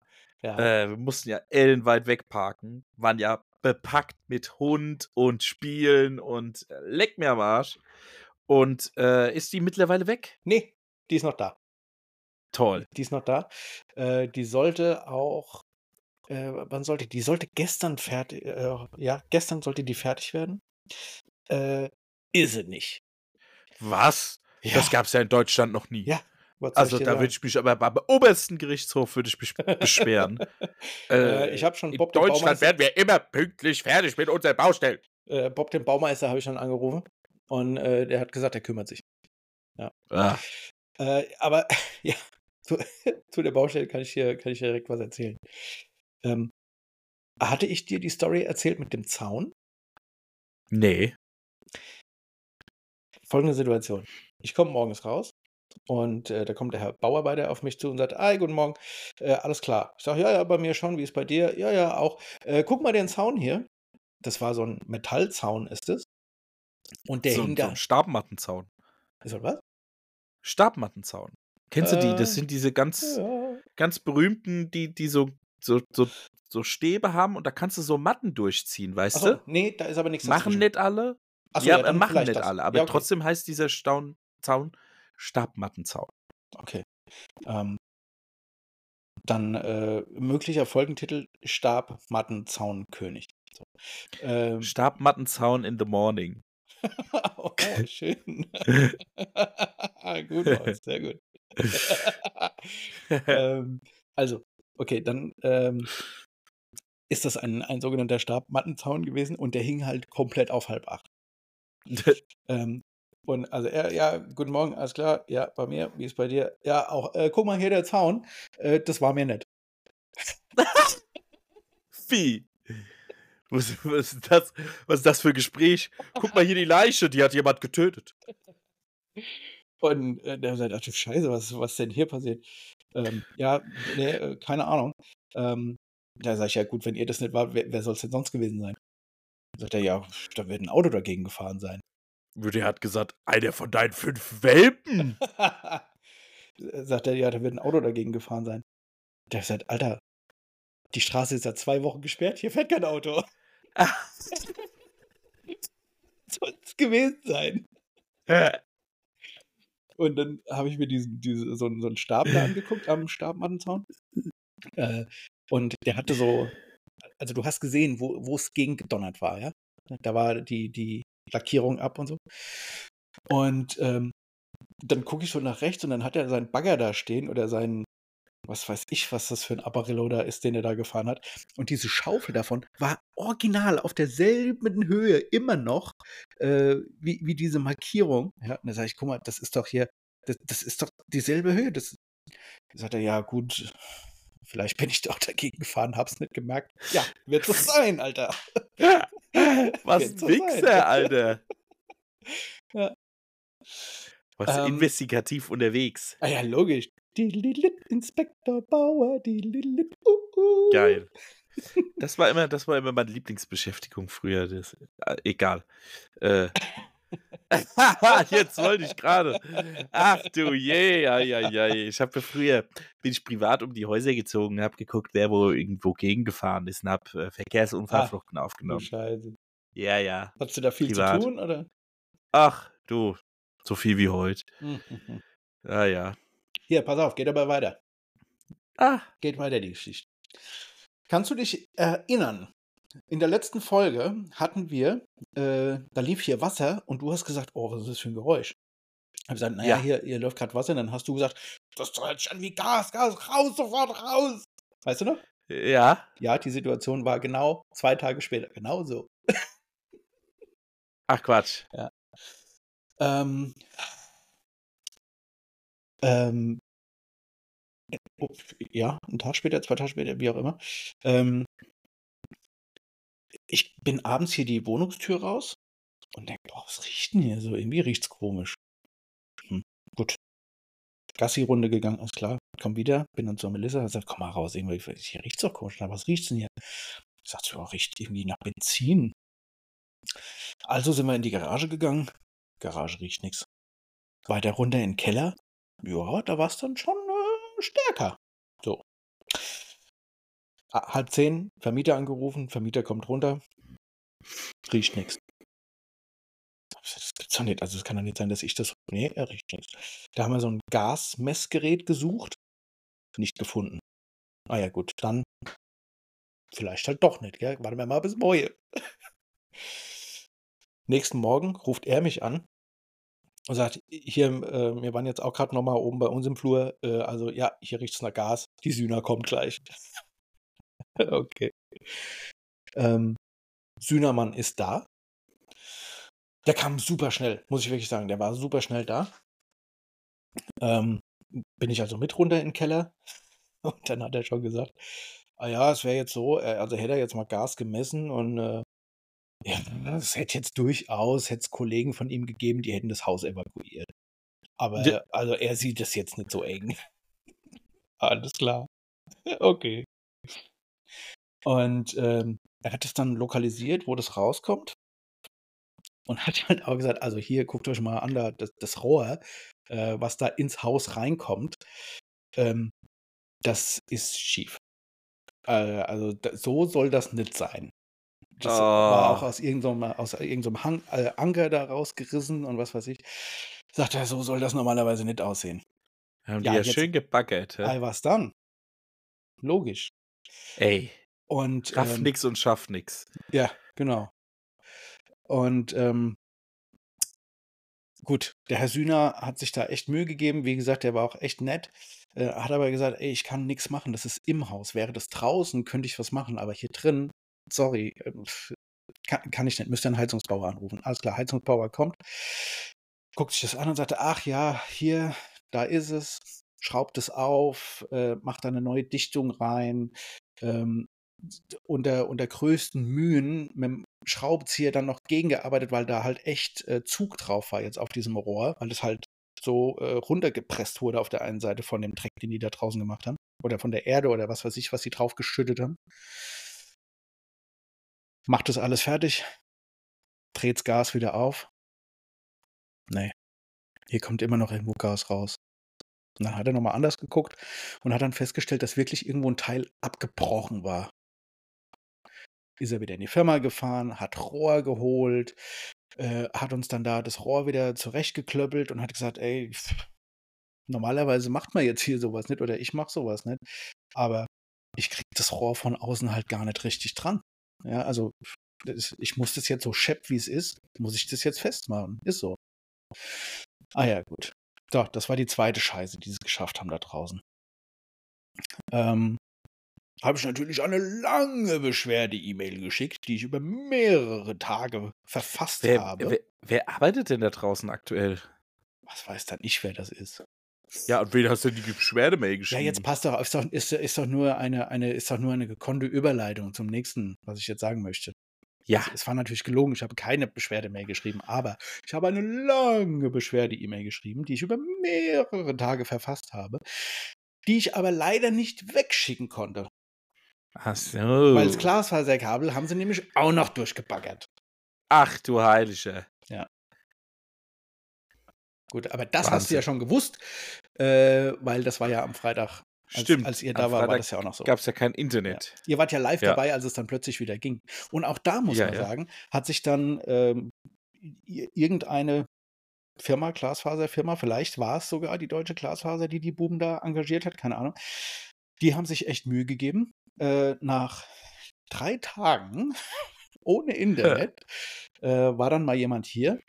Ja. Äh, wir mussten ja ellenweit wegparken, waren ja bepackt mit Hund und Spielen und äh, leck mir am Arsch. Und äh, ist die mittlerweile weg? nee, die ist noch da. Toll. Die ist noch da. Äh, die sollte auch, äh, wann sollte die? Die sollte gestern fertig, äh, ja, gestern sollte die fertig werden. Äh, ist sie nicht. Was? Ja, Das gab es ja in Deutschland noch nie. Ja, Also da würde ich mich aber beim obersten Gerichtshof würde ich mich beschweren. *laughs* Äh, ich habe schon in Bob den Deutschland werden wir immer pünktlich fertig mit unseren Baustellen. äh, Bob den Baumeister habe ich schon angerufen und äh, der hat gesagt, er kümmert sich. Ah, Äh, aber *laughs* ja, zu, *laughs* zu der Baustelle kann ich hier, kann ich direkt was erzählen. Ähm, hatte ich dir die Story erzählt mit dem Zaun? nee. Folgende Situation. Ich komme morgens raus und äh, da kommt der Herr Bauarbeiter auf mich zu und sagt, ah, guten Morgen, äh, alles klar. Ich sage, ja, ja, bei mir schon, wie ist bei dir? Ja, ja, auch. Äh, guck mal den Zaun hier. Das war so ein Metallzaun, ist es. Und der so, hing so da. ein Stabmattenzaun. Ist das was? Stabmattenzaun. Kennst du die? Äh, Das sind diese ganz, Ja. ganz berühmten, die, die so, so, so, so Stäbe haben und da kannst du so Matten durchziehen, weißt Achso, du? nee, da ist aber nichts Machen dazwischen. nicht alle. Achso, ja, ja, machen nicht das. alle, aber Ja, okay. trotzdem heißt dieser Staun, Zaun Stabmattenzaun. Okay. Ähm, dann äh, möglicher Folgentitel Stabmattenzaunkönig. So. Ähm, Stabmattenzaun in the morning. *laughs* oh, schön. *laughs* gut, Maus, sehr gut. *laughs* ähm, also, okay, dann ähm, ist das ein, ein sogenannter Stabmattenzaun gewesen und der hing halt komplett auf halb acht. Ähm, und also er, ja, guten Morgen, alles klar, ja, bei mir, wie ist bei dir? Ja, auch, äh, guck mal hier der Zaun, äh, das war mir nett. *laughs* Wie? Was, was, ist das, was ist das für ein Gespräch? Guck mal hier die Leiche, die hat jemand getötet. Und äh, der sagt, ach du Scheiße, was, was denn hier passiert? Ähm, ja, nee, äh, keine Ahnung. Ähm, da sag ich, ja gut, wenn ihr das nicht war, wer, wer soll es denn sonst gewesen sein? Sagt er, ja, da wird ein Auto dagegen gefahren sein. Der hat gesagt, einer von deinen fünf Welpen. *laughs* Sagt er, ja, da wird ein Auto dagegen gefahren sein. Der sagt, Alter, die Straße ist seit zwei Wochen gesperrt, hier fährt kein Auto. *laughs* Soll es gewesen sein. Und dann habe ich mir diesen, diese, so, einen- so einen Stab da angeguckt am Stabmattenzaun. Äh, und der hatte so, also du hast gesehen, wo wo es gegen gedonnert war, ja. Da war die, die Lackierung ab und so. Und ähm, dann gucke ich so nach rechts und dann hat er seinen Bagger da stehen oder seinen, was weiß ich, was das für ein Apparillo da ist, den er da gefahren hat. Und diese Schaufel davon war original auf derselben Höhe immer noch äh, wie, wie diese Markierung. Ja, und da sage ich, guck mal, das ist doch hier, das, das ist doch dieselbe Höhe. Das sagt er, ja, gut, vielleicht bin ich doch dagegen gefahren, hab's nicht gemerkt. Ja, wird so *laughs* sein, Alter. *laughs* Was ein. Wichser, Alter. Warst du Ähm. investigativ unterwegs. Ah ja, logisch. Diddelilit, Inspektor Bauer, diddelilit, uh, uh. Geil. *laughs* Das war immer das war immer meine Lieblingsbeschäftigung früher, das äh, egal. Äh. *laughs* Jetzt wollte ich grade. Ach du je, ei, ei. Ich habe ja früher bin ich privat um die Häuser gezogen, habe geguckt, wer wo irgendwo gegengefahren ist und habe, äh, Verkehrsunfallfluchten Du aufgenommen. Scheiße. Ja, ja. Hattest du da viel Privat. zu tun, oder? Ach, du, so viel wie heute. Mhm. Ja, ja. Hier, pass auf, geht aber weiter. Ah, Geht weiter die Geschichte. Kannst du dich erinnern? In der letzten Folge hatten wir, äh, da lief hier Wasser und du hast gesagt, oh, was ist das für ein Geräusch? Ich habe gesagt, naja, Ja. hier, hier läuft gerade Wasser. Dann hast du gesagt, das hört sich an wie Gas, Gas, raus, sofort raus. Weißt du noch? ja. Ja, die Situation war genau zwei Tage später, genau so. Ach Quatsch. Ähm, ähm, oh, ja, einen Tag später, zwei Tage später, wie auch immer. Ähm, ich bin abends hier die Wohnungstür raus und denke, boah, was riecht denn hier so? Irgendwie riecht's komisch. Hm, gut. Gassi-Runde gegangen, alles klar. Komm wieder, bin dann zur Melissa, gesagt, komm mal raus, irgendwie, hier riecht's doch komisch. Na, was riecht's denn hier? Ich sagte, ja, riecht irgendwie nach Benzin. Also sind wir in die Garage gegangen. Garage riecht nichts. Weiter runter in den Keller. Ja, da war es dann schon äh, stärker. So. Ah, Halb zehn, Vermieter angerufen, Vermieter kommt runter. Riecht nichts. Das gibt's doch nicht. Also es kann doch nicht sein, dass ich das. Nee, er riecht nichts. Da haben wir so ein Gasmessgerät gesucht. Nicht gefunden. Ah ja, gut, dann vielleicht halt doch nicht, gell? Warten wir mal bis morgen. *laughs* Nächsten Morgen ruft er mich an und sagt, hier, äh, wir waren jetzt auch gerade nochmal oben bei uns im Flur, äh, also ja, hier riecht's nach Gas, die Sühner kommt gleich. *laughs* okay. Ähm, Sühnermann ist da. Der kam super schnell, muss ich wirklich sagen. Der war super schnell da. Ähm, bin ich also mit runter in den Keller *laughs* und dann hat er schon gesagt, ah ja, es wäre jetzt so, äh, also hätte er jetzt mal Gas gemessen und äh, ja, es hätte jetzt durchaus, hätte es Kollegen von ihm gegeben, die hätten das Haus evakuiert. Aber also er sieht es jetzt nicht so eng. *laughs* Alles klar. Okay. Und ähm, er hat es dann lokalisiert, wo das rauskommt. Und hat halt auch gesagt, also hier guckt euch mal an, da, das, das Rohr, äh, was da ins Haus reinkommt, ähm, das ist schief. Äh, also da, so soll das nicht sein. Das war auch Oh. aus irgendeinem, aus irgendeinem Hang, äh, Anker da rausgerissen und was weiß ich. Sagt er, so soll das normalerweise nicht aussehen. Haben Ja, die ja schön gebaggert, hä? Was dann? Logisch. Ey, Und raff ähm, nix und schaff nix. Ja, genau. Und ähm, gut, der Herr Sühner hat sich da echt Mühe gegeben. Wie gesagt, der war auch echt nett. Äh, hat aber gesagt, ey, ich kann nichts machen. Das ist im Haus. Wäre das draußen, könnte ich was machen. Aber hier drin, sorry, äh, pf, kann, kann ich nicht. Müsste einen Heizungsbauer anrufen. Alles klar, Heizungsbauer kommt, guckt sich das an und sagte, ach ja, hier, da ist es. Schraubt es auf, äh, macht da eine neue Dichtung rein. Ähm, unter, unter größten Mühen mit dem Schraubenzieher dann noch gegengearbeitet, weil da halt echt äh, Zug drauf war jetzt auf diesem Rohr, weil es halt so äh, runtergepresst wurde auf der einen Seite von dem Dreck, den die da draußen gemacht haben. Oder von der Erde oder was weiß ich, was sie drauf geschüttet haben. Macht das alles fertig, dreht's Gas wieder auf. Nee, hier kommt immer noch irgendwo Gas raus. Und dann hat er nochmal anders geguckt und hat dann festgestellt, dass wirklich irgendwo ein Teil abgebrochen war ist er wieder in die Firma gefahren, hat Rohr geholt, äh, hat uns dann da das Rohr wieder zurechtgeklöppelt und hat gesagt, ey, pff, normalerweise macht man jetzt hier sowas nicht oder ich mache sowas nicht, aber ich krieg das Rohr von außen halt gar nicht richtig dran. Ja, also das, ich muss das jetzt so schepp, wie es ist, muss ich das jetzt festmachen. Ist so. Ah ja, gut. So, das war die zweite Scheiße, die sie geschafft haben da draußen. Ähm, habe ich natürlich eine lange Beschwerde-E-Mail geschickt, die ich über mehrere Tage verfasst Wer, habe. wer, wer arbeitet denn da draußen aktuell? Was weiß dann ich, wer das ist? Ja, und wen hast du die Beschwerdemail Ja, geschrieben? jetzt passt doch, ist doch, ist, ist doch nur eine, eine, ist doch nur eine gekonnte Überleitung zum nächsten, was ich jetzt sagen möchte. Ja. Es, war natürlich gelogen, ich habe keine Beschwerde-Mail geschrieben, aber ich habe eine lange Beschwerde-E-Mail geschrieben, die ich über mehrere Tage verfasst habe, die ich aber leider nicht wegschicken konnte. Ach so. Weil das Glasfaserkabel haben sie nämlich auch noch durchgebaggert. Ach du Heilige. Gut, aber das hast du ja Wahnsinn. schon gewusst, äh, weil das war ja am Freitag, als, Stimmt. als ihr da war, war Freitag das ja auch noch so. Gab es ja kein Internet. Ihr wart ja live Ja. dabei, als es dann plötzlich wieder ging. Und auch da muss Ja, man ja. sagen, hat sich dann ähm, irgendeine Firma, Glasfaserfirma, vielleicht war es sogar die deutsche Glasfaser, die die Buben da engagiert hat, keine Ahnung. Die haben sich echt Mühe gegeben. Äh, nach drei Tagen *laughs* ohne *laughs* Internet äh, war dann mal jemand hier.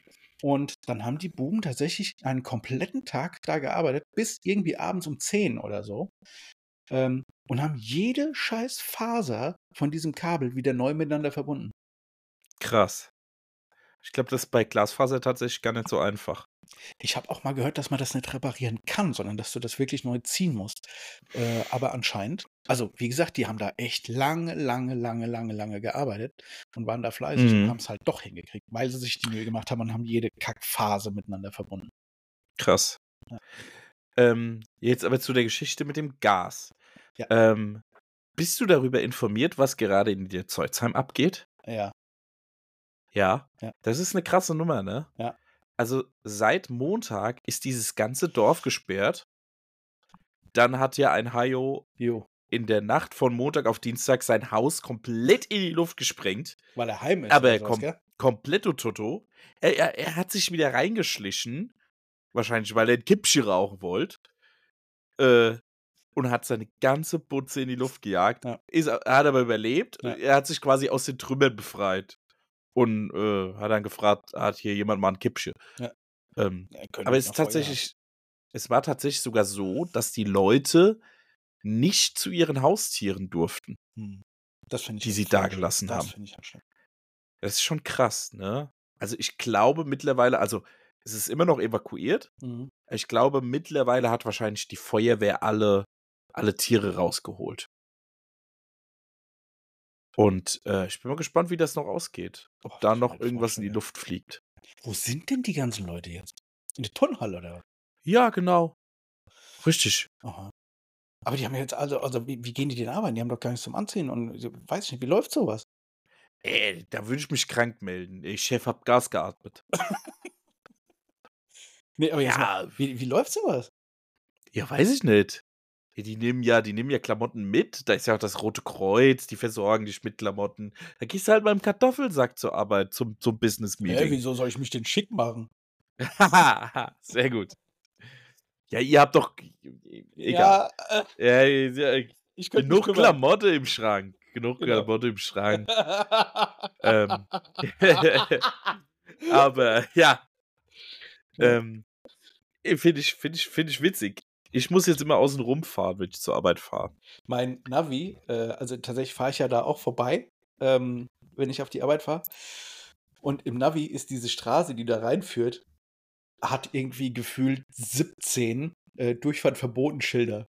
Und dann haben die Buben tatsächlich einen kompletten Tag da gearbeitet, bis irgendwie abends um 10 oder so. Ähm, und haben jede scheiß Faser von diesem Kabel wieder neu miteinander verbunden. Krass. Ich glaube, das ist bei Glasfaser tatsächlich gar nicht so einfach. Ich habe auch mal gehört, dass man das nicht reparieren kann, sondern dass du das wirklich neu ziehen musst. Äh, aber anscheinend, also wie gesagt, die haben da echt lange, lange, lange, lange, lange gearbeitet und waren da fleißig und Mhm. haben es halt doch hingekriegt, weil sie sich die Mühe gemacht haben und haben jede Kackphase miteinander verbunden. Krass. Ja. Ähm, jetzt aber zu der Geschichte mit dem Gas. Ja. Ähm, bist du darüber informiert, was gerade in der Zeuzheim abgeht? Ja, Ja. Ja. Das ist eine krasse Nummer, ne? Ja. Also seit Montag ist dieses ganze Dorf gesperrt. Dann hat ja ein Hayo in der Nacht von Montag auf Dienstag sein Haus komplett in die Luft gesprengt. weil er heim ist. Aber er kommt gell? Kompletto Toto. Er, er, er hat sich wieder reingeschlichen. Wahrscheinlich, weil er ein Kippschi rauchen wollte. Äh, und hat seine ganze Butze in die Luft gejagt. Ja. Ist, er hat aber überlebt. Ja. Er hat sich quasi aus den Trümmern befreit. Und äh, hat dann gefragt, hat hier jemand mal ein Kippsche? Ja. Ähm, Er aber es ist tatsächlich, es war tatsächlich sogar so, dass die Leute nicht zu ihren Haustieren durften. Hm. Die halt sie dagelassen schlimm. haben. Das finde ich halt. Das ist schon krass, ne? Also ich glaube mittlerweile, also es ist immer noch evakuiert. Mhm. Ich glaube, mittlerweile hat wahrscheinlich die Feuerwehr alle, alle Tiere rausgeholt. Und äh, ich bin mal gespannt, wie das noch ausgeht. Ob Och, da noch irgendwas in die. Luft fliegt. Wo sind denn die ganzen Leute jetzt? In der Turnhalle oder was? Ja, genau. Richtig. Aha. Aber die haben jetzt also, also wie, wie gehen die denn arbeiten? Die haben doch gar nichts zum Anziehen und so, weiß ich nicht, wie läuft sowas? Ey, da würde ich mich krank melden. Ich Chef hab Gas geatmet. *laughs* Nee, aber jetzt Ja. mal, wie, wie läuft sowas? Ja, weiß ich nicht. Ja, die nehmen ja, die nehmen ja Klamotten mit. Da ist ja auch das Rote Kreuz, die versorgen dich mit Klamotten. Da gehst du halt beim Kartoffelsack zur Arbeit, zum, zum Business Hä, Meeting. wieso soll ich mich denn schick machen? *laughs* Sehr gut. Ja, ihr habt doch. Egal. Ja, äh, Ja, ja, genug. Klamotte im Schrank. Genug Genau. Klamotte im Schrank. *laughs* ähm, *laughs* aber ja. Ähm, Finde ich, find ich, find ich witzig. Ich muss jetzt immer außen rumfahren, wenn ich zur Arbeit fahre. mein Navi, äh, also tatsächlich fahre ich ja da auch vorbei, ähm, wenn ich auf die Arbeit fahre. Und im Navi ist diese Straße, die da reinführt, hat irgendwie gefühlt 17 äh, Durchfahrt verboten Schilder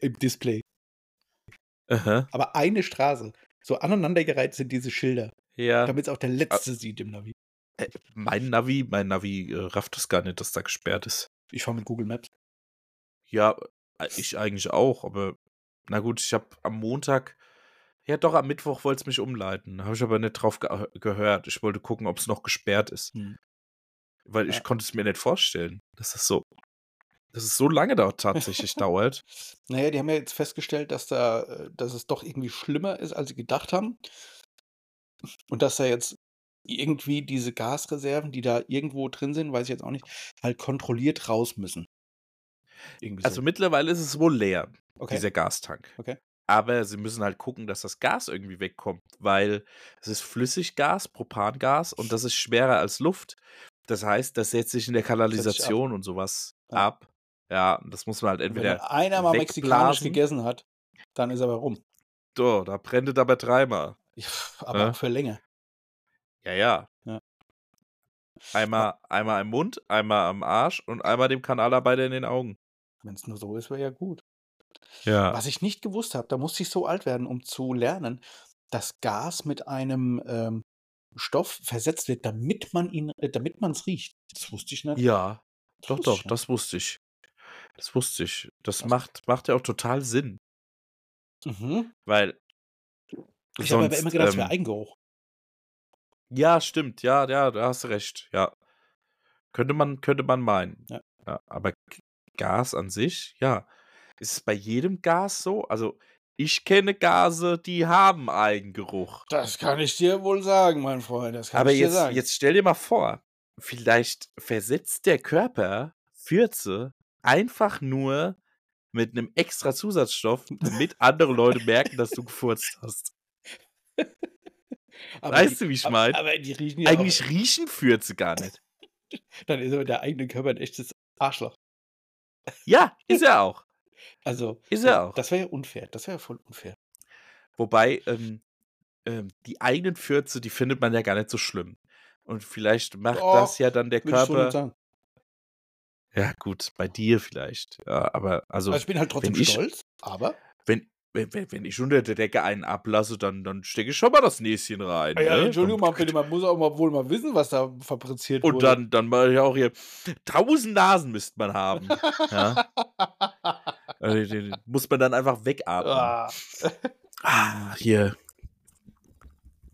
im Display. Aha. Aber eine Straße. So aneinandergereiht sind diese Schilder, Ja. damit es auch der Letzte sieht im Navi. Äh, Mein Navi, mein Navi äh, rafft es gar nicht, dass da gesperrt ist. Ich fahre mit Google Maps. Ja, äh, ich eigentlich auch, aber na gut, ich habe am Montag, ja doch, am Mittwoch wollte es mich umleiten. Habe ich aber nicht drauf ge gehört. Ich wollte gucken, ob es noch gesperrt ist. Hm. Weil ich Ja. konnte es mir nicht vorstellen, dass das so, dass es so lange dort tatsächlich *laughs* dauert. Naja, die haben ja jetzt festgestellt, dass da, äh, dass es doch irgendwie schlimmer ist, als sie gedacht haben. Und dass da jetzt irgendwie diese Gasreserven, die da irgendwo drin sind, weiß ich jetzt auch nicht, halt kontrolliert raus müssen. Irgendwie Also so. mittlerweile ist es wohl leer, Okay. dieser Gastank. Okay. Aber sie müssen halt gucken, dass das Gas irgendwie wegkommt, weil es ist Flüssiggas, Propangas und das ist schwerer als Luft. Das heißt, das setzt sich in der. Kanalisation und sowas Ja. ab. Ja, das muss man halt wenn entweder dann einer mal mexikanisch gegessen hat, dann ist er aber rum. So, da brennt es aber dreimal. Ja, Aber Ja. auch für länger. Ja, ja. Ja. Einmal, einmal im Mund, einmal am Arsch und einmal dem Kanalarbeiter in den Augen. Wenn es nur so ist, wäre ja gut. Ja. Was ich nicht gewusst habe, da musste ich so alt werden, um zu lernen, dass Gas mit einem ähm, Stoff versetzt wird, damit man ihn, äh, damit man es riecht. Das wusste ich nicht. Ja, Das doch, ich doch, das wusste ich. Das wusste ich. Das Krass. macht, macht ja auch total Sinn, Mhm. weil Ich habe aber immer gedacht, es wäre ähm, Eigengeruch. ja, stimmt, ja, ja, da hast du recht, ja. Könnte man, könnte man meinen. Ja. Ja, aber Gas an sich, ja. Ist es bei jedem Gas so? Also, ich kenne Gase, die haben Eigengeruch. Das kann ich dir wohl sagen, mein Freund. Das kann Aber ich dir jetzt, sagen. jetzt stell dir mal vor, vielleicht versetzt der Körper Fürze einfach nur mit einem extra Zusatzstoff, damit andere Leute merken, dass du gefurzt hast. *laughs* Aber Weißt die, du, wie ich meine? riechen ja Eigentlich riechen Fürze gar nicht. auch, *laughs* dann ist aber der eigene Körper ein echtes Arschloch. Ja, ist er auch. Also, Ist das, er auch. das wäre ja unfair. Das wäre ja voll unfair. Wobei, ähm, ähm, die eigenen Fürze, die findet man ja gar nicht so schlimm. Und vielleicht macht das Doch, ja dann der Körper. Ja, gut, bei dir vielleicht. Ja, aber also, Also ich bin halt trotzdem wenn ich, stolz, aber wenn, wenn, wenn, wenn ich unter der Decke einen ablasse, dann, dann stecke ich schon mal das Näschen rein. Ah ja, Ne? Entschuldigung mal bitte, man muss auch mal wohl mal wissen, was da fabriziert und wurde. dann, dann mache ich auch hier. Tausend Nasen müsste man haben. *laughs* Ja? Also, den, muss man dann einfach wegatmen. ah, Ah, hier.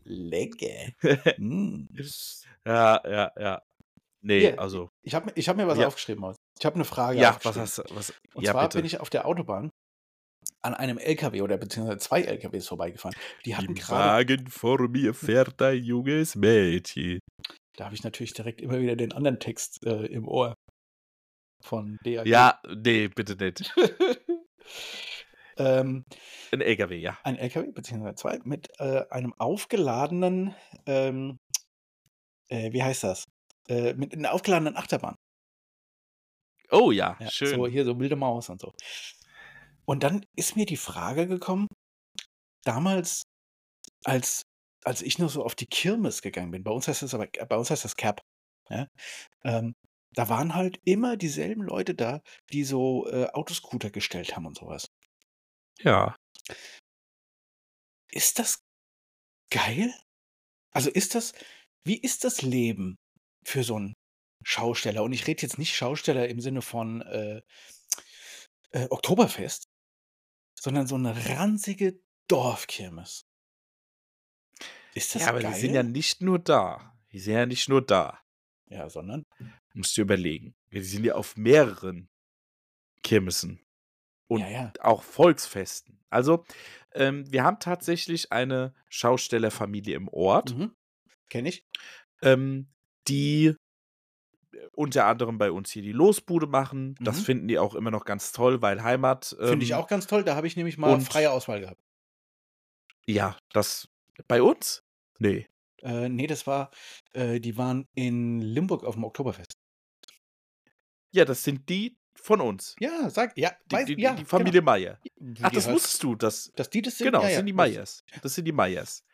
lecker. *laughs* Mm. Ja, ja, ja. Nee, Hier, also. ich habe ich hab mir was Ja. aufgeschrieben. Maus. Ich habe eine Frage Ja, was aufgeschrieben. hast du? Was, Und ja, zwar bitte. bin ich auf der Autobahn an einem LKW oder beziehungsweise zwei LKWs vorbeigefahren. Die hatten Im gerade, Wagen vor mir fährt ein junges Mädchen. da habe ich natürlich direkt immer wieder den anderen Text äh, im Ohr von DAG. Ja, nee, bitte nicht. *laughs* ähm, Ein LKW, ja. ein LKW beziehungsweise zwei mit äh, einem aufgeladenen, ähm, äh, wie heißt das? Äh, mit einer aufgeladenen Achterbahn. Oh ja, Ja, schön. so hier so wilde Maus und so. Und dann ist mir die Frage gekommen, damals, als, als ich noch so auf die Kirmes gegangen bin, bei uns heißt das aber, bei uns heißt das Cap, ja, ähm, da waren halt immer dieselben Leute da, die so äh, Autoscooter gestellt haben und sowas. Ja. Ist das geil? Also ist das, wie ist das Leben für so einen Schausteller? Und ich rede jetzt nicht Schausteller im Sinne von äh, äh, Oktoberfest, sondern so eine ranzige Dorfkirmes. Ist das Ja, aber geil? die sind ja nicht nur da. Die sind ja nicht nur da. ja, sondern Musst du überlegen. Die sind ja auf mehreren Kirmessen. Und ja, ja. auch Volksfesten. Also, ähm, wir haben tatsächlich eine Schaustellerfamilie im Ort, Mhm. Kenne ich. ähm, die unter anderem bei uns hier die Losbude machen. Das Mhm. finden die auch immer noch ganz toll, weil Heimat. Ähm, Finde ich auch ganz toll. Da habe ich nämlich mal und- freie Auswahl gehabt. Ja, das bei uns? Nee. Äh, nee, das war, äh, die waren in Limburg auf dem Oktoberfest. Ja, das sind die von uns. Ja, sag, ja, Die, weiß, die, ja, die Familie Meier. Genau. Wie Ach, das wusstest du. Das, Dass die das sind? genau, ja, das ja, sind die. Meyers. Das sind die Meyers.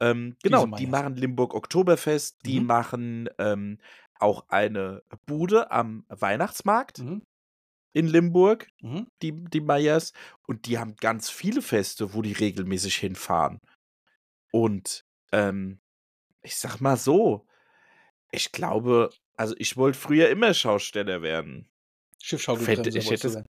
Ähm, genau, die machen Limburg Oktoberfest, die Mhm. machen ähm, auch eine Bude am Weihnachtsmarkt Mhm. in Limburg, Mhm. die, die Meyers. Und die haben ganz viele Feste, wo die regelmäßig hinfahren. Und ähm, ich sag mal so, ich glaube, also ich wollte früher immer Schausteller werden. Schiffschaukelbremse ich hätte.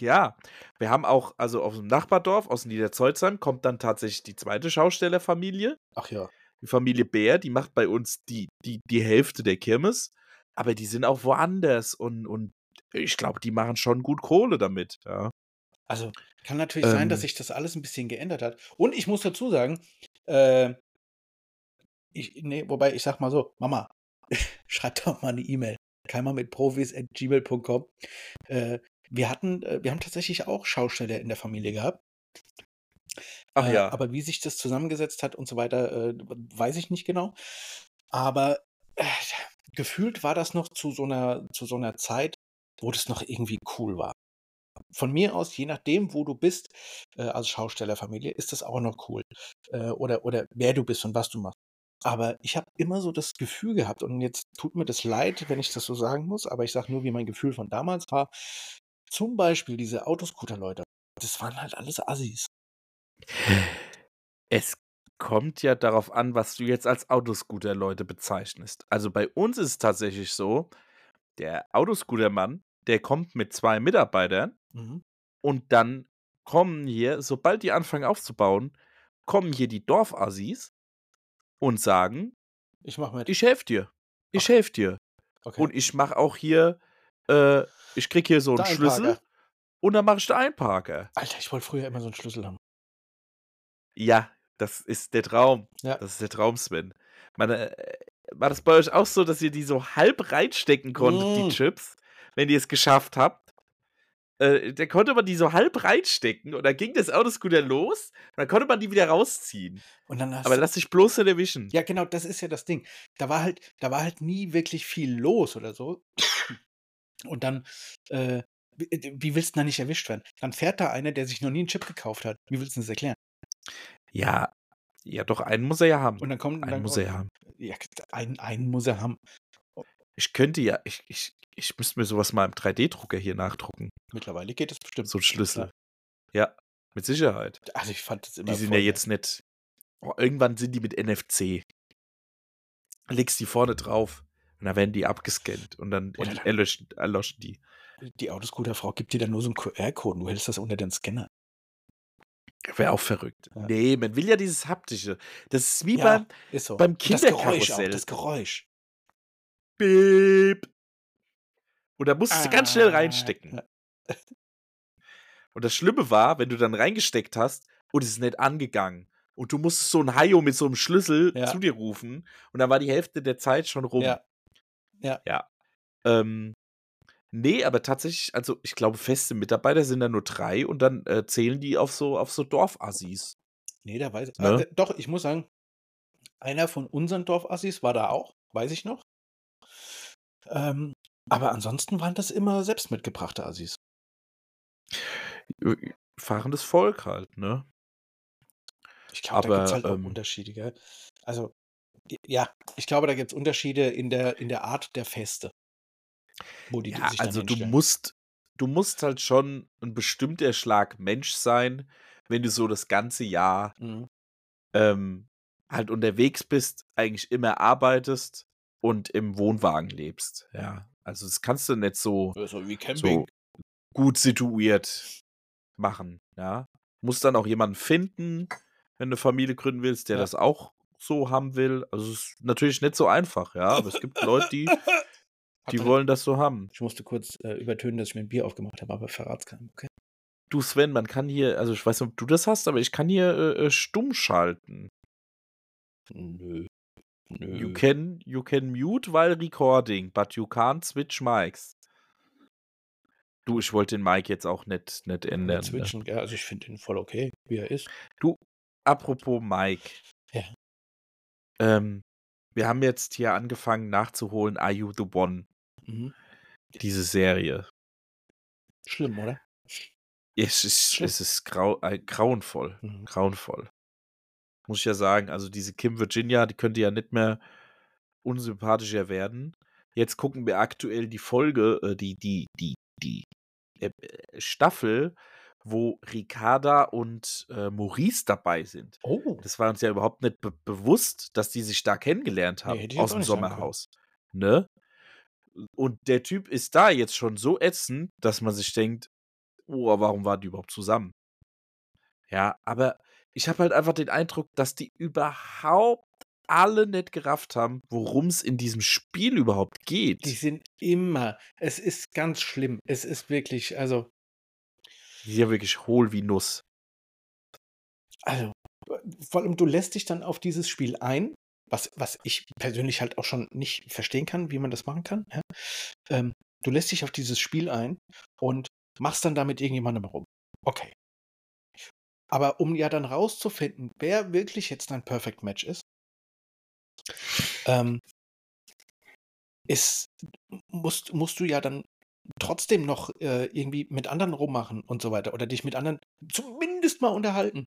Ja, wir haben auch, also aus dem Nachbardorf, aus Niederzeuzheim, kommt dann tatsächlich die zweite Schaustellerfamilie. Ach ja. Die Familie Bär, die macht bei uns die, die, die Hälfte der Kirmes. Aber die sind auch woanders und, und ich glaube, die machen schon gut Kohle damit. Ja. Also kann natürlich sein, dass Ähm. sich das alles ein bisschen geändert hat. Und ich muss dazu sagen, äh, ich, nee, wobei ich sag mal so, Mama, *laughs* schreib doch mal eine E-Mail. Keimer mit Profis at gmail.com. Äh, wir hatten, äh, wir haben tatsächlich auch Schausteller in der Familie gehabt. Ach Äh, ja. Aber wie sich das zusammengesetzt hat und so weiter, äh, weiß ich nicht genau. Aber äh, gefühlt war das noch zu so einer, zu so einer Zeit, wo das noch irgendwie cool war. Von mir aus, je nachdem, wo du bist, äh, als Schaustellerfamilie, ist das auch noch cool. Äh, oder, oder wer du bist und was du machst. Aber ich habe immer so das Gefühl gehabt, und jetzt tut mir das leid, wenn ich das so sagen muss, aber ich sage nur, wie mein Gefühl von damals war. Zum Beispiel diese Autoscooter-Leute, das waren halt alles Assis. Es kommt ja darauf an, was du jetzt als Autoscooter-Leute bezeichnest. Also bei uns ist es tatsächlich so, der Autoscooter-Mann, der kommt mit zwei Mitarbeitern Mhm. und dann kommen hier, sobald die anfangen aufzubauen, kommen hier die Dorfassis und sagen, Ich mach mit. ich helfe dir. Ich Okay. helfe dir. okay. Und ich mache auch hier, äh, ich krieg hier so einen Schlüssel und dann mache ich den Einparker. Alter, ich wollte früher immer so einen Schlüssel haben. Ja, das ist der Traum. Ja. Das ist der Traum, Sven. Meine, äh, war das bei euch auch so, dass ihr die so halb reinstecken konntet, Mm. die Chips, wenn ihr es geschafft habt? Äh, da konnte man die so halb reinstecken und dann ging das Autoscooter los und dann konnte man die wieder rausziehen. Und dann hast Aber lass dich bloß nicht erwischen. ja, genau, das ist ja das Ding. Da war halt, da war halt nie wirklich viel los oder so. Und dann, äh, wie, wie willst du da nicht erwischt werden? Dann fährt da einer, der sich noch nie einen Chip gekauft hat. Wie willst du das erklären? Ja, ja, doch, einen muss er ja haben. Und dann kommt, Einen dann muss er ja haben. ja, einen, einen muss er haben. Ich könnte ja, ich, ich, ich müsste mir sowas mal im 3D-Drucker hier nachdrucken. Mittlerweile geht es bestimmt. So ein Schlüssel. Ja, mit Sicherheit. Also ich fand das immer Die sind voll ja jetzt nicht. Oh, irgendwann sind die mit NFC. Legst die vorne drauf und dann werden die abgescannt und dann dann- erlöschen, erloschen die. Die Autoscooter-Frau gibt dir dann nur so einen QR-Code du hältst das unter den Scanner. Wäre auch verrückt. Ja. Nee, man will ja dieses haptische. Das ist wie Ja, beim Ist so. beim Und das Geräusch auch, Kinderkarussell. das Geräusch. Beep. Und da musst du ganz schnell Ah, reinstecken. ja. *laughs* Und das Schlimme war, wenn du dann reingesteckt hast und es ist nicht angegangen. Und du musstest so ein Haio mit so einem Schlüssel zu dir rufen. Und dann war die Hälfte der Zeit schon rum. Ja. Ja. Ja. Ähm, nee, aber tatsächlich, also ich glaube, feste Mitarbeiter sind da nur drei und dann äh, zählen die auf so, auf so Dorfassis. Nee, da weiß ich. Ne? Äh, doch, ich muss sagen, einer von unseren Dorfassis war da auch, weiß ich noch. Ähm, aber ansonsten waren das immer selbst mitgebrachte Assis. Fahrendes Volk halt, ne? Ich glaube, da gibt es halt auch ähm, Unterschiede, gell? Also, ja, ich glaube, da gibt es Unterschiede in der, in der Art der Feste. Ja, also du hinstellen. musst, du musst halt schon ein bestimmter Schlag Mensch sein, wenn du so das ganze Jahr Mhm. ähm, halt unterwegs bist, eigentlich immer arbeitest und im Wohnwagen lebst. Ja, also das kannst du nicht so, So wie so gut situiert machen. Ja, musst dann auch jemanden finden, wenn du Familie gründen willst, der Ja. das auch so haben will. Also es ist natürlich nicht so einfach, ja, aber es gibt Leute, die, *laughs* die wollen das so haben. Ich musste kurz äh, übertönen, dass ich mir ein Bier aufgemacht habe, aber verrat's keinem. Okay. Du Sven, man kann hier, also ich weiß nicht, ob du das hast, aber ich kann hier äh, äh, stumm schalten. Nö. Nö. You can, you can mute while recording, but you can't switch mics. Du, ich wollte den Mic jetzt auch nicht, nicht ändern. Ne? Switchen, ja, also ich finde ihn voll okay, wie er ist. Apropos Mike. Ja. Ähm, wir haben jetzt hier angefangen nachzuholen Are You the One, Mhm. diese Serie. Schlimm, oder? Es ist, Schlimm. es ist grau, äh, grauenvoll. Mhm. Grauenvoll. Muss ich ja sagen, also diese Kim Virginia, die könnte ja nicht mehr unsympathischer werden. Jetzt gucken wir aktuell die Folge, äh, die, die, die, die äh, äh, Staffel, wo Ricarda und äh, Maurice dabei sind. Oh. Das war uns ja überhaupt nicht be bewusst, dass die sich da kennengelernt haben jetzt aus dem. Sommerhaus. Ne? Und der Typ ist da jetzt schon so ätzend, dass man sich denkt, oh, warum waren die überhaupt zusammen? Ja, aber ich habe halt einfach den Eindruck, dass die überhaupt alle nicht gerafft haben, worum es in diesem Spiel überhaupt geht. Die sind immer, es ist ganz schlimm. Es ist wirklich, also, Die sind ja wirklich hohl wie Nuss. also, vor allem du lässt dich dann auf dieses Spiel ein, was, was ich persönlich halt auch schon nicht verstehen kann, wie man das machen kann. Ja? Ähm, du lässt dich auf dieses Spiel ein und machst dann damit irgendjemandem rum. Okay. Aber um ja dann rauszufinden, wer wirklich jetzt dein Perfect Match ist, ähm, ist musst, musst du ja dann trotzdem noch äh, irgendwie mit anderen rummachen und so weiter oder dich mit anderen zumindest mal unterhalten.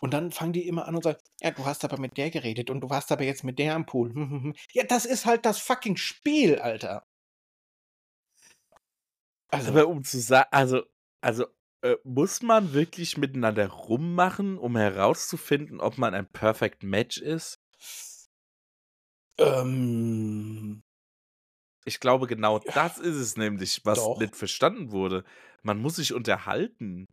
Und dann fangen die immer an und sagen, ja, du hast aber mit der geredet und du warst aber jetzt mit der am Pool. Ja, das ist halt das fucking Spiel, Alter. Also, Aber um zu sagen, also, also Äh, muss man wirklich miteinander rummachen, um herauszufinden, ob man ein Perfect Match ist? Ähm, Ich glaube, genau das ist es nämlich, was Doch. nicht verstanden wurde. Man muss sich unterhalten.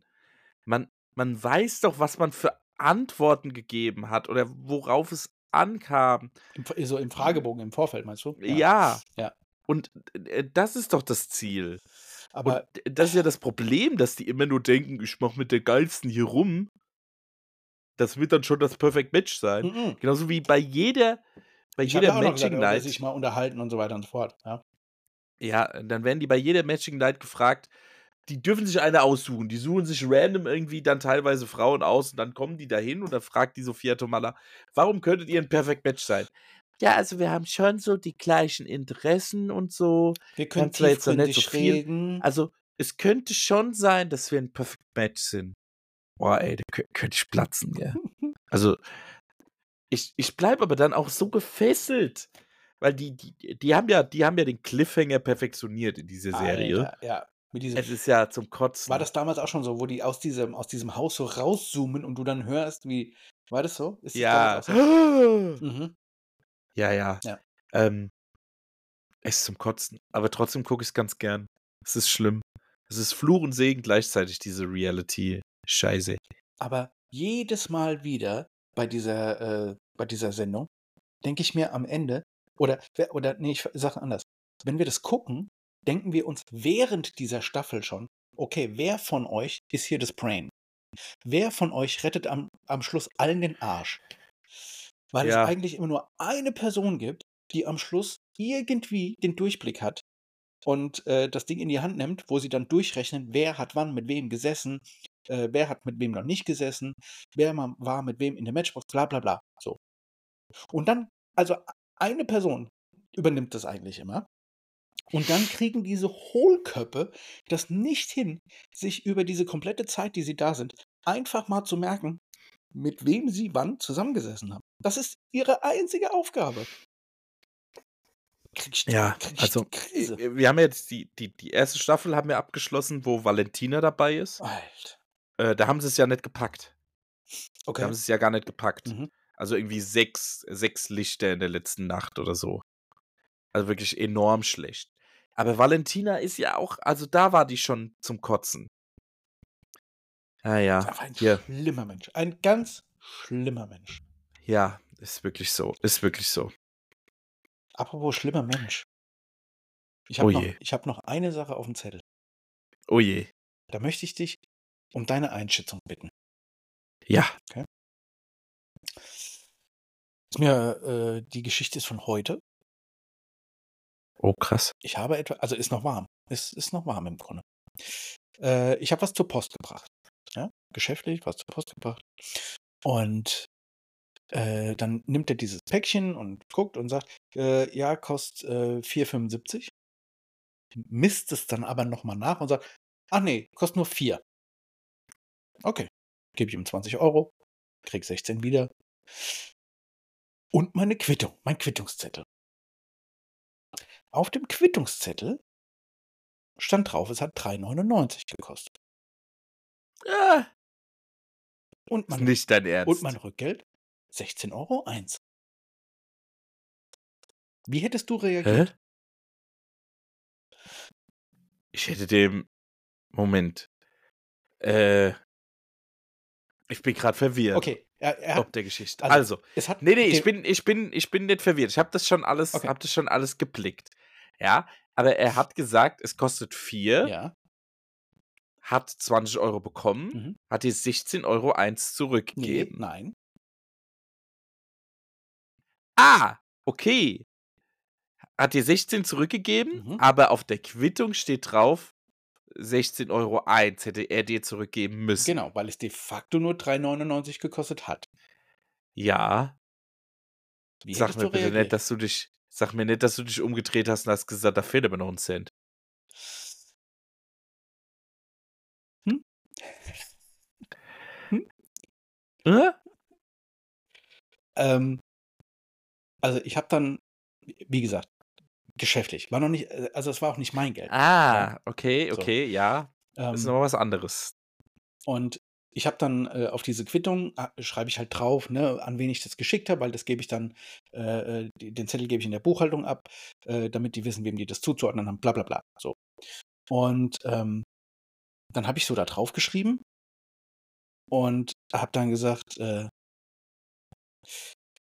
Man man weiß doch, was man für Antworten gegeben hat oder worauf es ankam. im so im Fragebogen im Vorfeld, meinst du? Ja. Ja. Und, äh, das ist doch das Ziel. Aber Und das ist ja das Problem, dass die immer nur denken: „Ich mache mit der Geilsten hier rum.“ Das wird dann schon das Perfect Match sein. Mhm. Genauso wie bei jeder bei ich jeder ja gesagt, Matching will Night sich mal unterhalten und so weiter und so fort, ja. Ja, dann werden die bei jeder Matching Night gefragt die dürfen sich eine aussuchen. Die suchen sich random irgendwie dann teilweise Frauen aus und dann kommen die dahin und dann fragt die Sophia Tomalla: „Warum könntet ihr 'n Perfect Match sein?“ „Ja, also wir haben schon so die gleichen Interessen und so. Wir können jetzt noch nicht so viel reden. also, es könnte schon sein, dass wir 'n Perfect Match sind.“ Boah, ey, da kö könnte ich platzen, gell? *laughs* Also, ich ich bleibe aber dann auch so gefesselt, weil die die die haben ja die haben ja den Cliffhanger perfektioniert in dieser Serie. Alter, ja. Mit diesem Es ist ja zum war Kotzen. das damals auch schon so, wo die aus diesem aus diesem Haus so rauszoomen und du dann hörst, wie war das so? Ist das Ja. auch so? *gasps* Mhm. Ja, ja. Ja. Ähm, es ist zum Kotzen, aber trotzdem gucke ich's ganz gern. Es ist schlimm. Es ist Fluch und Segen gleichzeitig, diese Reality-Scheiße. Aber jedes Mal wieder bei dieser, äh bei dieser Sendung denke ich mir am Ende oder oder ne, ich sage anders. Wenn wir das gucken, denken wir uns während dieser Staffel schon: „Okay, wer von euch ist hier das Brain? Wer von euch rettet am am Schluss allen den Arsch?“ Weil Ja. es eigentlich immer nur eine Person gibt, die am Schluss irgendwie den Durchblick hat und, äh, das Ding in die Hand nimmt, wo sie dann durchrechnen, wer hat wann mit wem gesessen, äh, wer hat mit wem noch nicht gesessen, wer war mit wem in der Matchbox, bla bla bla, so. Und dann also eine Person übernimmt das eigentlich immer. Und dann kriegen diese Hohlköpfe das nicht hin, sich über diese komplette Zeit, die sie da sind, einfach mal zu merken, mit wem sie wann zusammengesessen haben. Das ist ihre einzige Aufgabe. Krieg ich Ja, krieg ich also, die Krise. wir haben jetzt die die die 1. Staffel haben wir abgeschlossen, wo Valentina dabei ist. Alter. Äh, da haben sie's ja nicht gepackt. Da Okay. haben sie's ja gar nicht gepackt. Mhm. Also, irgendwie 6 6 Lichter in der letzten Nacht oder so. Also, wirklich enorm schlecht. Aber Valentina ist ja auch also, da war die schon zum Kotzen. Ah ja, Aber ein hier. schlimmer Mensch. Ein ganz schlimmer Mensch. Ja, ist wirklich so. Ist wirklich so. Apropos schlimmer Mensch. Ich Oh habe noch je. ich habe noch eine Sache auf'm Zettel. Oh je. Da möchte ich dich um deine Einschätzung bitten. Ja. Okay. Ist mir äh, die Geschichte ist von heute. Oh, krass. Ich habe etwa also, ist noch warm. Es ist noch warm im Grunde. Äh, ich habe was zur Post gebracht, ja, geschäftlich was zur Post gebracht. Und, äh, dann nimmt er dieses Päckchen und guckt und sagt: „Äh, ja, kostet, äh, 4,75“. Misst es dann aber noch mal nach und sagt: „Ach ne, kostet nur 4.“ Okay, gebe ich ihm 20 €, kriege 16 wieder. Und meine Quittung, mein Quittungszettel. Auf dem Quittungszettel stand drauf, es hat 3,99 gekostet. Ah. Und mein nicht dein und Ernst? mein Rückgeld 16,01 €. Wie hättest du reagiert? Hä? Ich hätte dem Moment. Äh ich bin grad verwirrt Okay, er er hat ob der Geschichte. also, Also, es hat ne, ne, ich bin ich bin ich bin nicht verwirrt. Ich habe das schon alles Okay. habe das schon alles geblickt. Ja, aber er hat gesagt, es kostet 4 Ja. hat 20 € bekommen, Mhm. hat dir 16,01 € Ne, zurückgegeben. nein. Ah, okay. Hat dir 16 zurückgegeben, Mhm. aber auf der Quittung steht drauf 16,01 € hätte er dir zurückgeben müssen. Genau, weil es de facto nur 3,99 gekostet hat. Ja. Wie Sag mir bitte nicht, reagiert? dass du dich sag mir nicht, dass du dich umgedreht hast und hast gesagt: „Da fehlt aber noch 'n Cent.“ Hm? Hm? Hä? Ähm, also, ich habe dann wie gesagt, geschäftlich. War noch nicht äh, also, es war auch nicht mein Geld, ja? Ah, okay, So. okay, ja. Ist Ähm noch mal was anderes. Und ich habe dann äh, auf diese Quittung, äh, schreibe ich halt drauf, ne, an wen ich das geschickt habe, weil das gebe ich dann, äh, äh, den Zettel gebe ich in der Buchhaltung ab, äh, damit die wissen, wem die das zuzuordnen haben, bla bla bla. So. Und ähm, dann habe ich so da drauf geschrieben und habe dann gesagt, äh,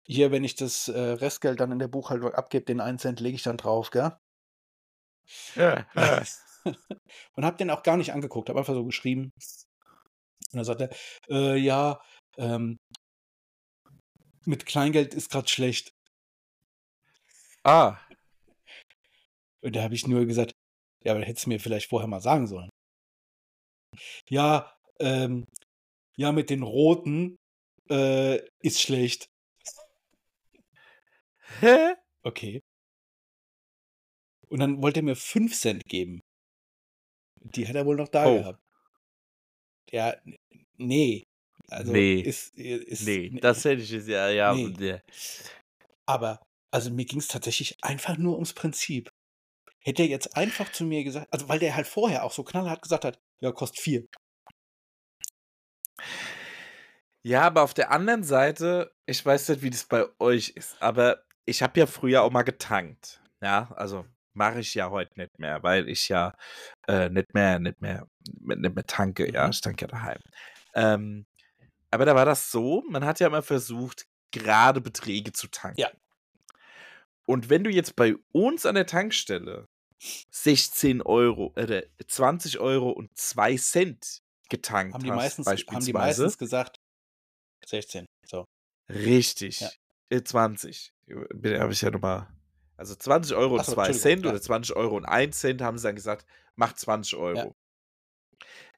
hier, wenn ich das Restgeld dann in der Buchhaltung abgebe, den 1 Cent lege ich dann drauf, gell? *laughs* und habe den auch gar nicht angeguckt, habe einfach so geschrieben. Und dann sagt er, äh, ja, ähm, mit Kleingeld ist gerade schlecht. ah, Und da habe ich nur gesagt, ja, aber hättest du mir vielleicht vorher mal sagen sollen. Ja, ähm, ja, mit den Roten äh, ist schlecht. hä? Okay. Und dann wollte er mir 5 Cent geben. Die hat er wohl noch da Oh. gehabt. Ja, nee. Also Nee. ist, ist Nee, nee. das hätte ich jetzt ja, ja. Nee. Aber, also mir ging es tatsächlich einfach nur ums Prinzip. Hätte er jetzt einfach zu mir gesagt, also weil der halt vorher auch so knallhart gesagt hat, ja, kostet 4. Ja, aber auf der anderen Seite, ich weiß nicht, wie das bei euch ist, aber ich habe ja früher auch mal getankt. Ja, also mache ich ja heute nicht mehr, weil ich ja äh, nicht mehr, nicht mehr, nicht mehr tanke. Ja, Mhm. ich tanke ja daheim. Ähm, aber da war das so, man hat ja immer versucht, gerade Beträge zu tanken. Ja. Und wenn du jetzt bei uns an der Tankstelle 16 Euro oder 20 Euro und 2 Cent getankt Haben die, hast, meistens, haben die beispielsweise, meistens gesagt 16. So. Richtig. Ja. Äh, 20. Habe ich ja nochmal. Also 20 Euro und Ach so, 2 Entschuldigung, Cent ja. oder 20 Euro und 1 Cent haben sie dann gesagt, mach 20 Euro.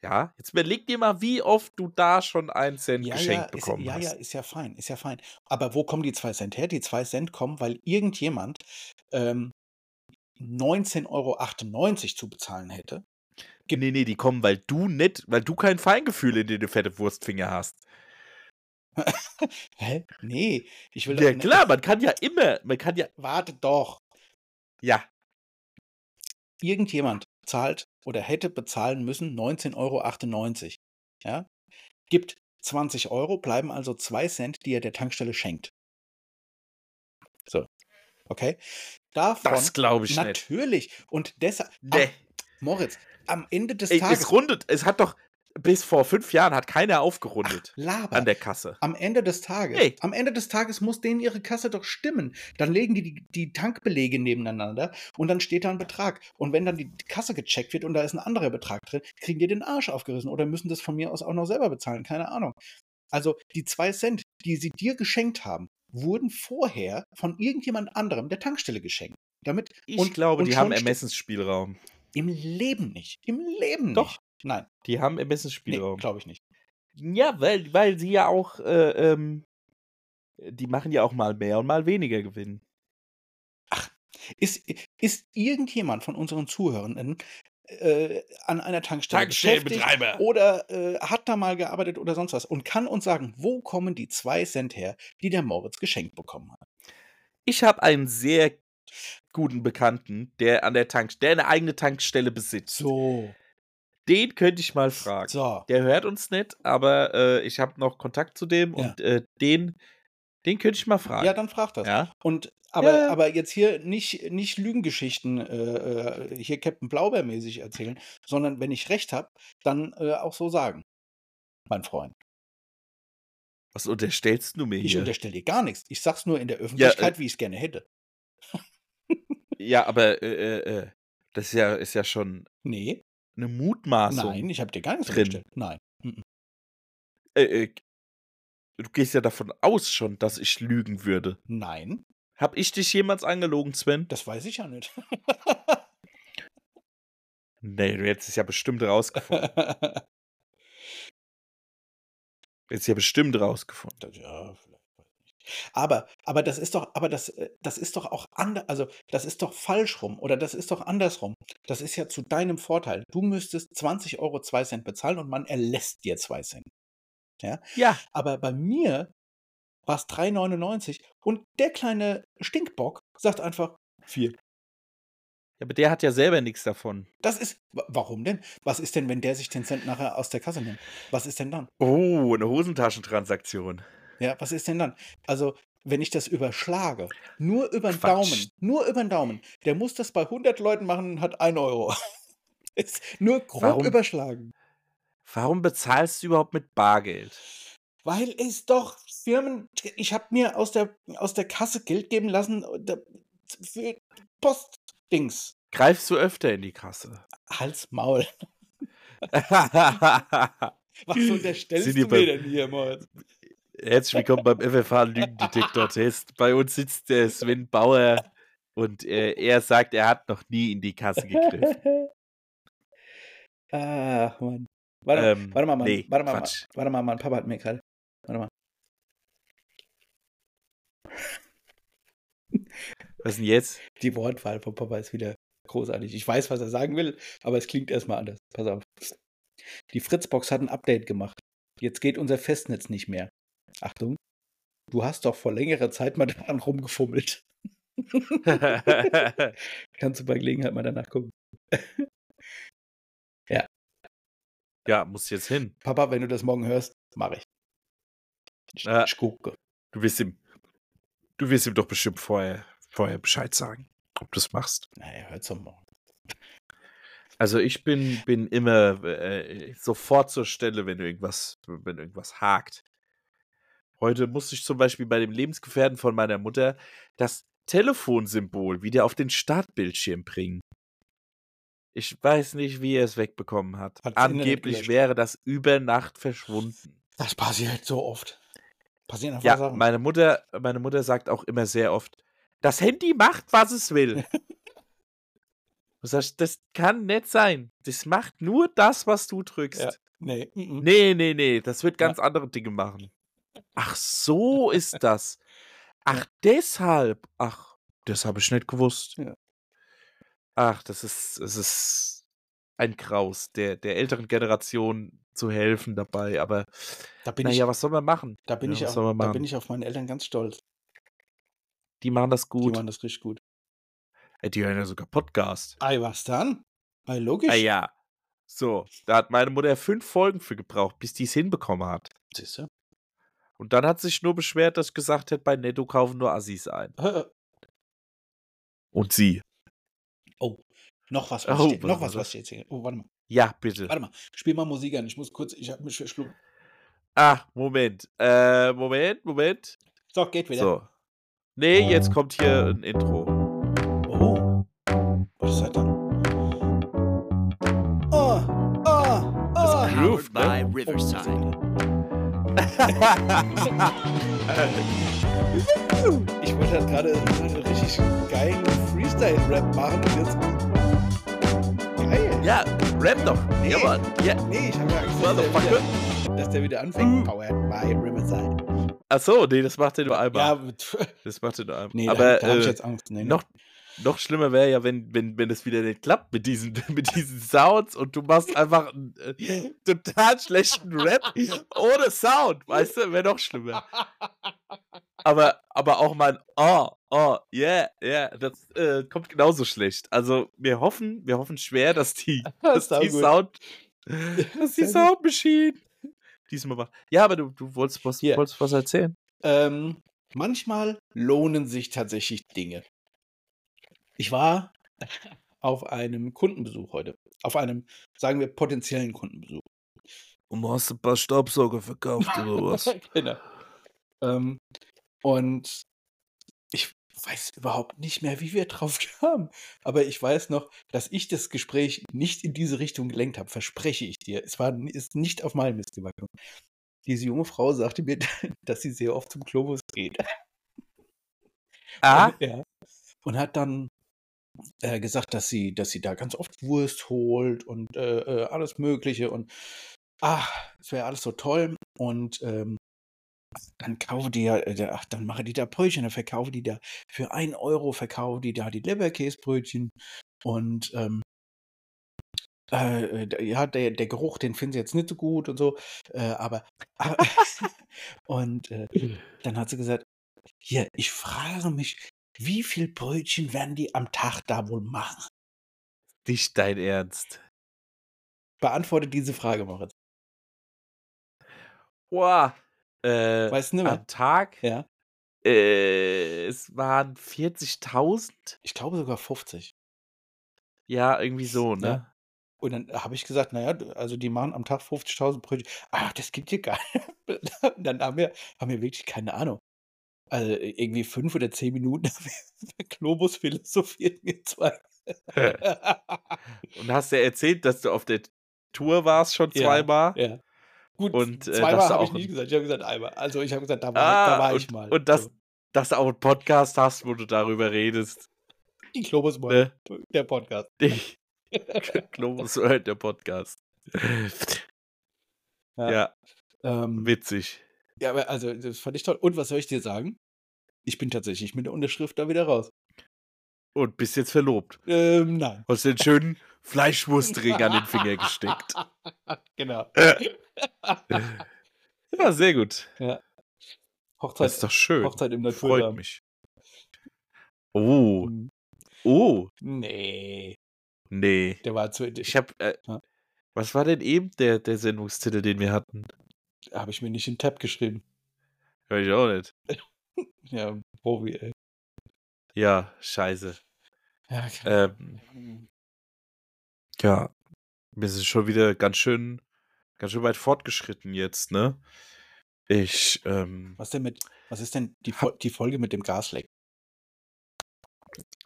Ja, jetzt überleg dir mal, wie oft du da schon 1 Cent Ja, geschenkt ja, ist, bekommen ja, hast. ja, ist ja fein, ist ja fein. Aber wo kommen die 2 Cent her? Die 2 Cent kommen, weil irgendjemand ähm, 19,98 Euro zu bezahlen hätte. Nee, nee, die kommen, weil du nicht, weil du kein Feingefühl in den fette Wurstfinger hast. *laughs* Hä? Nee, ich will Ja, doch, klar, man kann ja immer, man kann ja, Warte doch. ja, Irgendjemand zahlt oder hätte bezahlen müssen 19,98 Euro. Ja? Gibt 20 Euro, bleiben also 2 Cent, die er der Tankstelle schenkt. So. Okay? Davon das glaube ich nicht. natürlich. Und deshalb. Nee. Moritz, am Ende des Ey, Tages. es rundet, es hat doch, bis vor fünf Jahren hat keiner aufgerundet Laber. an der Kasse. Am Ende des Tages, Nee. am Ende des Tages muss denen ihre Kasse doch stimmen. Dann legen die, die die Tankbelege nebeneinander und dann steht da ein Betrag. Und wenn dann die Kasse gecheckt wird und da ist ein anderer Betrag drin, kriegen die den Arsch aufgerissen oder müssen das von mir aus auch noch selber bezahlen. Keine Ahnung. Also die zwei Cent, die sie dir geschenkt haben, wurden vorher von irgendjemand anderem der Tankstelle geschenkt. Damit Ich und, glaube, und die haben Ermessensspielraum. Im Leben nicht. Im Leben Doch. nicht. Nein, Die haben nee, Ermessensspielraum. glaube ich nicht. ja, weil, weil sie ja auch, äh, ähm, die machen ja auch mal mehr und mal weniger Gewinn. Ist, ist irgendjemand von unseren Zuhörenden äh, an einer Tankstelle beschäftigt oder äh, hat da mal gearbeitet oder sonst was und kann uns sagen, wo kommen die zwei Cent her, die der Moritz geschenkt bekommen hat? Ich habe einen sehr guten Bekannten, der an der Tank, der eine eigene Tankstelle besitzt. So, Den könnte ich mal fragen. so. Der hört uns nicht, aber äh, ich habe noch Kontakt zu dem Ja. und äh, den, den könnte ich mal fragen. Ja, dann frag das. Ja? Und aber, Ja. aber jetzt hier nicht, nicht Lügengeschichten äh, äh, hier Captain Blaubeer-mäßig erzählen, sondern wenn ich recht habe, dann äh, auch so sagen. Mein Freund. Was unterstellst du mir Ich hier? unterstelle dir gar nichts. Ich sag's nur in der Öffentlichkeit, wie ich es gerne hätte. ja, aber äh, äh, äh, das ist ja, ist ja schon Nee, eine Mutmaßung. nein, ich habe dir gar nichts drin. unterstellt. Nein. Mhm. Äh, äh, du gehst ja davon aus schon, dass ich lügen würde. Nein, Hab ich dich jemals angelogen, Sven? das weiß ich ja nicht. *laughs* Nee, du hättest es ja bestimmt rausgefunden. Du *laughs* hättest ja bestimmt rausgefunden. Ja, vielleicht. Aber, aber das ist doch, aber das, äh, das ist doch auch anders, also das ist doch falsch rum oder das ist doch andersrum. Das ist ja zu deinem Vorteil. Du müsstest 20 Euro 2 Cent bezahlen und man erlässt dir 2 Cent. Ja, Aber bei mir war es 3,99 und der kleine Stinkbock sagt einfach 4. aber der hat ja selber nichts davon. Das ist. wa- Warum denn? Was ist denn, wenn der sich den Cent nachher aus der Kasse nimmt? Was ist denn dann? Oh, eine Hosentaschentransaktion. Ja, was ist denn dann? Also, wenn ich das überschlage, nur über den Quatsch. Daumen, nur über den Daumen, der muss das bei 100 Leuten machen und hat 1 Euro. *laughs* ist nur grob Warum? überschlagen. Warum bezahlst du überhaupt mit Bargeld? Weil es doch Firmen. Ich habe mir aus der, aus der Kasse Geld geben lassen äh, für Postdings. Greifst du öfter in die Kasse? Hals, Maul. *laughs* Was unterstellst du mir denn hier, Moritz? Herzlich willkommen beim FFH Lügendetektor-Test. Bei uns sitzt der Sven Bauer und äh, er sagt, er hat noch nie in die Kasse gegriffen. *laughs* Ach, Mann. Warte, Ähm, warte mal, Mann. nee, warte mal, Quatsch. Mann. warte mal, mein Papa hat mir gerade. Warte mal. Was ist denn jetzt? Die Wortwahl von Papa ist wieder großartig. Ich weiß, was er sagen will, aber es klingt erstmal anders. Pass auf. Die Fritzbox hat ein Update gemacht. Jetzt geht unser Festnetz nicht mehr. Achtung. Du hast doch vor längerer Zeit mal *laughs* daran rumgefummelt. *laughs* Kannst du bei Gelegenheit mal danach gucken. *laughs* ja, muss jetzt hin. Papa, wenn du das morgen hörst, mache ich. Ich, Äh. ich gucke. Du wirst ihm, du wirst ihm doch bestimmt vorher, vorher Bescheid sagen, ob du es machst. Naja, hört's doch morgen. Also ich bin, bin immer äh, sofort zur Stelle, wenn irgendwas, wenn irgendwas hakt. Heute musste ich zum Beispiel bei dem Lebensgefährten von meiner Mutter das Telefonsymbol wieder auf den Startbildschirm bringen. Ich weiß nicht, wie er es wegbekommen hat. Internet Angeblich wäre das über Nacht verschwunden. Das passiert so oft. Passieren einfach Ja, Sachen. meine Mutter, meine Mutter sagt auch immer sehr oft, das Handy macht, was es will. *laughs* Du sagst, das kann nicht sein. Das macht nur das, was du drückst. Ja. Nee. mhm. Nee, nee, nee, das wird Ja. ganz andere Dinge machen. Ach, so ist das. Ach, deshalb. Ach, das habe ich nicht gewusst. Ja. Ach, das ist, es ist ein Graus, der, der älteren Generation zu helfen dabei. Aber Da bin naja, ich, was soll man machen? da bin ja, ich man da bin ich auf meine Eltern ganz stolz. Die machen das Die gut. machen das richtig gut. Ey, Die hören ja sogar Podcast. Ei, was dann? Ei, logisch. Ah ja. So, da hat meine Mutter fünf Folgen für gebraucht, bis die es hinbekommen hat. Siehste? Und dann hat sich nur beschwert, dass ich gesagt hätte, bei Netto kaufen nur Assis ein. *laughs* Und sie. Oh, noch was, was Oh, steht. was Noch was, was das? steht hier. Oh, warte mal. Ja, bitte. Warte mal. Spiel mal Musik an. Ich muss kurz, ich habe mich verschluckt. Ah, Moment. Äh, Moment, Moment. So, geht wieder. So. Nee, jetzt kommt hier ein Intro. Oh. Was ist das dann? Oh, oh, oh. Groove, Powered by ne? Riverside. Ich wollte halt gerade einen richtig geilen Freestyle-Rap machen und jetzt. Geil. ja, rap doch. Nee. Ja, Mann. Ja. Nee, ich habe ja Angst, dass der, wieder, dass der wieder anfängt. Powered by Riverside. Achso, nee, das macht er nur einmal. Ja, *laughs* Das macht er nur einmal. nee, Aber da, da habe ich äh, jetzt Angst. Nee, nee. Noch, schlimmer wäre ja, wenn, wenn, wenn es wieder nicht klappt mit diesen, *laughs* mit diesen Sounds und du machst einfach einen äh, total schlechten Rap ohne Sound. Weißt du, wäre noch schlimmer. Aber, aber auch mein Oh, oh, yeah, yeah, das äh, kommt genauso schlecht. Also wir hoffen, wir hoffen schwer, dass die, *laughs* *laughs* dass die. Sound, dass die. Sound Machine diesmal macht. Ja, aber du, du wolltest was, Hier. wolltest was erzählen. Ähm, manchmal lohnen sich tatsächlich Dinge. Ich war auf einem Kundenbesuch heute. Auf einem, sagen wir, potenziellen Kundenbesuch. Und hast du ein paar Staubsauger verkauft oder *laughs* genau. Ähm, und ich weiß überhaupt nicht mehr, wie wir drauf *laughs* kamen. Aber ich weiß noch, dass ich das Gespräch nicht in diese Richtung gelenkt habe, verspreche ich dir. Es war ist nicht auf meinen Mist übergekommen. Diese junge Frau sagte mir, *laughs* dass sie sehr oft zum Globus geht. Ah, Und, ja. Und hat dann äh, gesagt, dass sie, dass sie da ganz oft Wurst holt und äh, äh, alles Mögliche und ach, es wäre alles so toll. Und ähm, dann kaufe die ja, äh, ach, dann mache die da Brötchen, dann verkaufe die da für ein Euro, verkaufe die da die Leberkäsebrötchen und ähm, äh, äh, ja, der, der Geruch, den finden sie jetzt nicht so gut und so, äh, aber, aber *laughs* *laughs* und äh, dann hat sie gesagt, hier, ich frage mich, wie viel Brötchen werden die am Tag da wohl machen? Nicht dein Ernst. Beantworte diese Frage, Moritz. Boah. Äh, Weißt du nicht mehr? am Tag, Ja. äh, es waren 40.000? Ich glaube sogar 50. Ja, irgendwie so, ne? Ja. Und dann habe ich gesagt, naja, also die machen am Tag 50.000 Brötchen. Ach, das gibt hier gar nicht. *laughs* Dann haben wir, haben wir wirklich keine Ahnung. Also irgendwie fünf oder zehn Minuten *laughs* haben Globus philosophiert wir zwei. *laughs* Und hast ja erzählt, dass du auf der Tour warst schon Ja, zweimal. ja. Gut, Und, äh, zweimal habe ich auch nicht gesagt. Ich habe gesagt einmal. Also ich habe gesagt, da war, da Ah, war und, ich mal. und dass, So. dass du auch einen Podcast hast, wo du darüber redest. Die Globus mal, Ne? der Podcast. Ich, *laughs* Globus hört der Podcast. Ja. Ja, Ähm, witzig. Ja, aber also das fand ich toll. Und was soll ich dir sagen? Ich bin tatsächlich mit der Unterschrift da wieder raus. Und bist jetzt verlobt. Ähm, nein. Hast den schönen *laughs* Fleischwurstring an den Finger gesteckt. *laughs* genau. Ja, sehr gut. Hochzeit, Das ist doch schön. Hochzeit im Freut Naturraum. mich. Oh, Hm, oh, Nee, nee. der war zu. Ich hab, äh, Ja. was war denn eben der, der Sendungstitel, den wir hatten? Habe ich mir nicht in Tab geschrieben. Hör ich auch nicht. *laughs* Ja, Profi, ey. Ja, scheiße. Ja, keine Ähm, ja, wir sind schon wieder ganz schön, ganz schön weit fortgeschritten jetzt, ne? Ich, ähm, Was denn mit, was ist denn die, Fol die Folge mit dem Gasleck?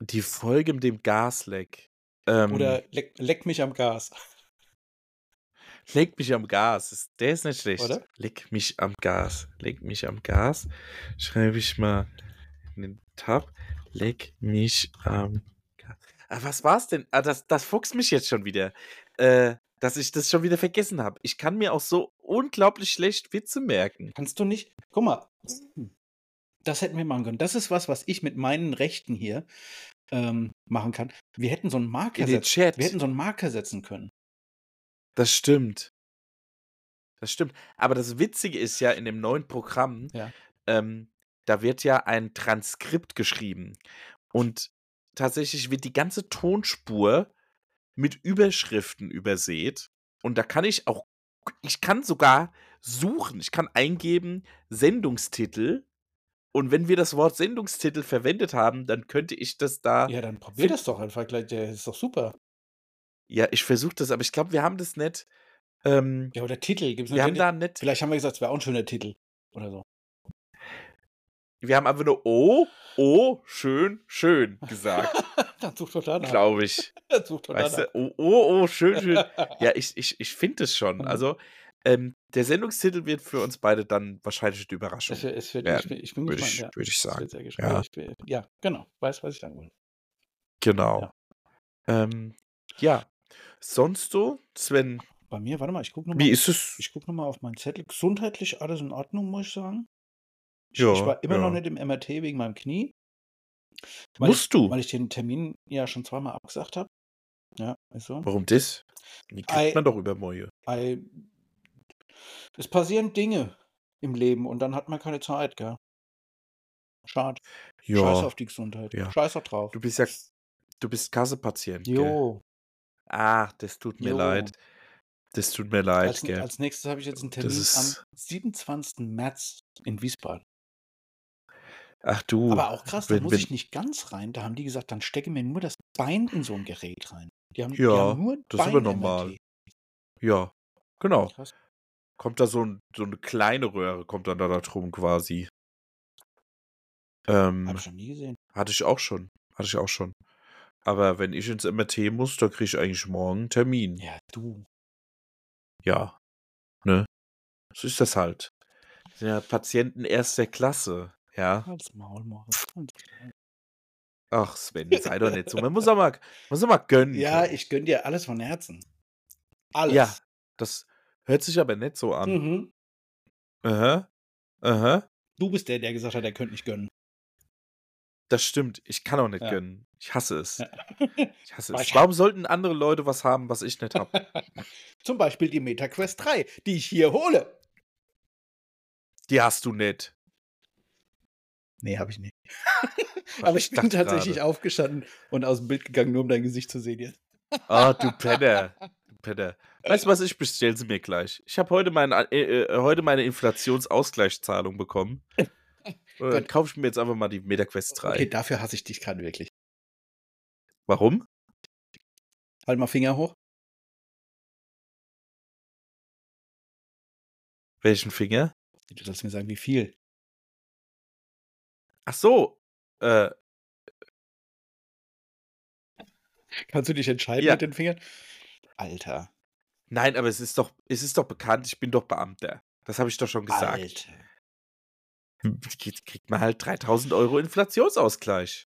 die Folge mit dem Gasleck. Ähm, Oder leck, leck mich am Gas. Leck mich am Gas. Der ist nicht schlecht. Oder? Leck mich am Gas. Leck mich am Gas. Schreibe ich mal in den Tab. Leck mich am Gas. Ah, was war's denn? Ah, das, das fuchst mich jetzt schon wieder. Äh, dass ich das schon wieder vergessen habe. Ich kann mir auch so unglaublich schlecht Witze merken. Kannst du nicht? Guck mal. Das hätten wir machen können. Das ist was, was ich mit meinen Rechten hier ähm, machen kann. Wir hätten so einen Marker setzen. Wir hätten so einen Marker setzen können. Das stimmt. Das stimmt. Aber das Witzige ist ja in dem neuen Programm, Ja. ähm, da wird ja ein Transkript geschrieben. Und tatsächlich wird die ganze Tonspur mit Überschriften übersät. Und da kann ich auch, ich kann sogar suchen. Ich kann eingeben Sendungstitel. Und wenn wir das Wort Sendungstitel verwendet haben, dann könnte ich das da. Ja, dann probier das doch einfach gleich. Der ist doch super. Ja, ich versuche das, aber ich glaube, wir haben das nicht. Ähm, Ja, oder Titel. Gibt's wir haben da nicht. Vielleicht haben wir gesagt, es wäre auch ein schöner Titel. Oder so. Wir haben einfach nur Oh, oh, schön, schön gesagt, *laughs* Dann such doch danach. glaube ich. *laughs* Dann such doch Weißt danach. du? Oh, oh, oh, schön, schön. *laughs* Ja, ich, ich, ich finde es schon. Mhm. Also, ähm, der Sendungstitel wird für uns beide dann wahrscheinlich die Überraschung. Es es wird, werden, ich bin, ich bin Würde gespannt. ich, ja. würd ich Es sagen. wird sehr gespannt. Ja. Ich bin, ja, genau. Weiß, was ich sagen wollte. Genau. Ja. Ähm, ja. Sonst so, Sven, Bei mir, warte mal, ich gucke wie nochmal. ist es? Ich gucke nochmal auf meinen Zettel. Gesundheitlich alles in Ordnung, muss ich sagen. Ich, Ja, ich war immer noch ja. nicht im MRT wegen meinem Knie. Musst ich, du? Weil ich den Termin ja schon zweimal abgesagt habe. Ja, ist so. Warum das? Die kriegt Ei- man doch über Moje. Weil es passieren Dinge im Leben und dann hat man keine Zeit, gell? Schade. Scheiß auf die Gesundheit. Ja. Scheiß auch drauf. Du bist ja, du bist Kassepatient. Jo. Ach, das tut mir Jo. leid. Das tut mir leid, Als, gell? als nächstes habe ich jetzt einen Termin Das am ist, 27. März in Wiesbaden. ach du. Aber auch krass, da muss ich nicht ganz rein. Da haben die gesagt, dann stecke mir nur das Bein in so ein Gerät rein. Die haben, die Ja, haben nur das ist aber normal. Ja, genau. Krass. Kommt da so, ein, so eine kleine Röhre, kommt dann da, da drum quasi. Ähm, Hab ich schon nie gesehen. hatte ich auch schon. Hatte ich auch schon. Aber wenn ich ins MRT muss, da kriege ich eigentlich morgen einen Termin. Ja, du. Ja. Ne? So ist das halt. Das sind ja Patienten erster Klasse. Ja. Halt's Maul, Moritz. Ach, Sven, sei doch nicht so. Man muss auch mal, muss auch mal gönnen. Ja, können. ich gönn dir alles von Herzen. Alles. Ja, das hört sich aber nicht so an. Mhm. Aha. Aha. Du bist der, der gesagt hat, er könnte nicht gönnen. Das stimmt. Ich kann auch nicht Ja. gönnen. Ich hasse es. Ich hasse *laughs* es. ich- Warum sollten andere Leute was haben, was ich nicht habe? *laughs* Zum Beispiel die MetaQuest 3, die ich hier hole. Die hast du nicht. Nee, habe ich nicht. *laughs* Aber ich bin dachte tatsächlich gerade. aufgestanden und aus dem Bild gegangen, nur um dein Gesicht zu sehen jetzt. Oh, du Penner. Du Penner. Weißt du was, ich bestell sie mir gleich. Ich habe heute, mein, äh, äh, heute meine Inflationsausgleichszahlung bekommen. Dann Gott. kaufe ich mir jetzt einfach mal die MetaQuest 3. Okay, dafür hasse ich dich gerade wirklich. Warum? Halt mal Finger hoch. Welchen Finger? Du sollst mir sagen, wie viel. Ach so. Äh, Kannst du dich entscheiden Ja. mit den Fingern? Alter. nein, aber es ist doch, es ist doch bekannt, ich bin doch Beamter. Das habe ich doch schon gesagt. Alter. Kriegt, man halt 3000 Euro Inflationsausgleich.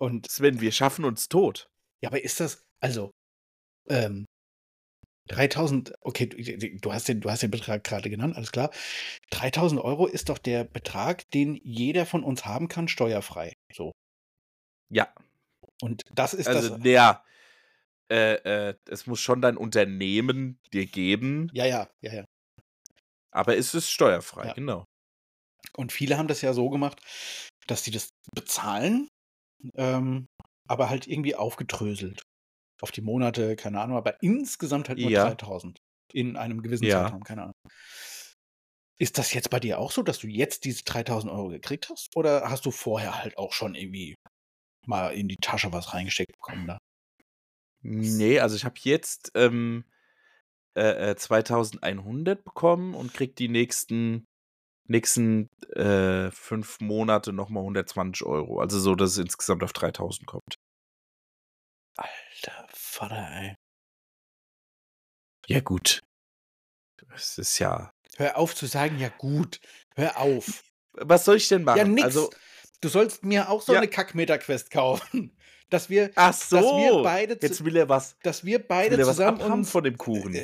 Und Sven, wir schaffen uns tot. ja, aber ist das, also, ähm, 3000, okay, du, du hast den, du hast den Betrag gerade genannt, alles klar. 3000 Euro ist doch der Betrag, den jeder von uns haben kann, steuerfrei. So. Ja. Und das ist Also, das. naja, äh, äh, es muss schon dein Unternehmen dir geben, Ja, ja, ja, ja. Aber es ist steuerfrei, Ja. genau. Und viele haben das ja so gemacht, dass sie das bezahlen, ähm, aber halt irgendwie aufgedröselt. Auf die Monate, keine Ahnung, aber insgesamt halt nur Ja. 3000 in einem gewissen Ja. Zeitraum, keine Ahnung. Ist das jetzt bei dir auch so, dass du jetzt diese 3000 Euro gekriegt hast? Oder hast du vorher halt auch schon irgendwie mal in die Tasche was reingesteckt bekommen da? Nee, also ich habe jetzt ähm, äh, äh, 2100 bekommen und krieg die nächsten, nächsten äh, fünf Monate nochmal 120 Euro. Also so, dass es insgesamt auf 3000 kommt. Alter Vater, ey. Ja, gut. Es ist ja. Hör auf zu sagen, ja gut. Hör auf. Was soll ich denn machen? Ja, nix. Also, du sollst mir auch so Ja. eine Kack-Meta-Quest kaufen. Dass wir, ach so. dass wir beide, zu, jetzt will er was, dass wir beide was zusammen abhaben uns von dem Kuchen.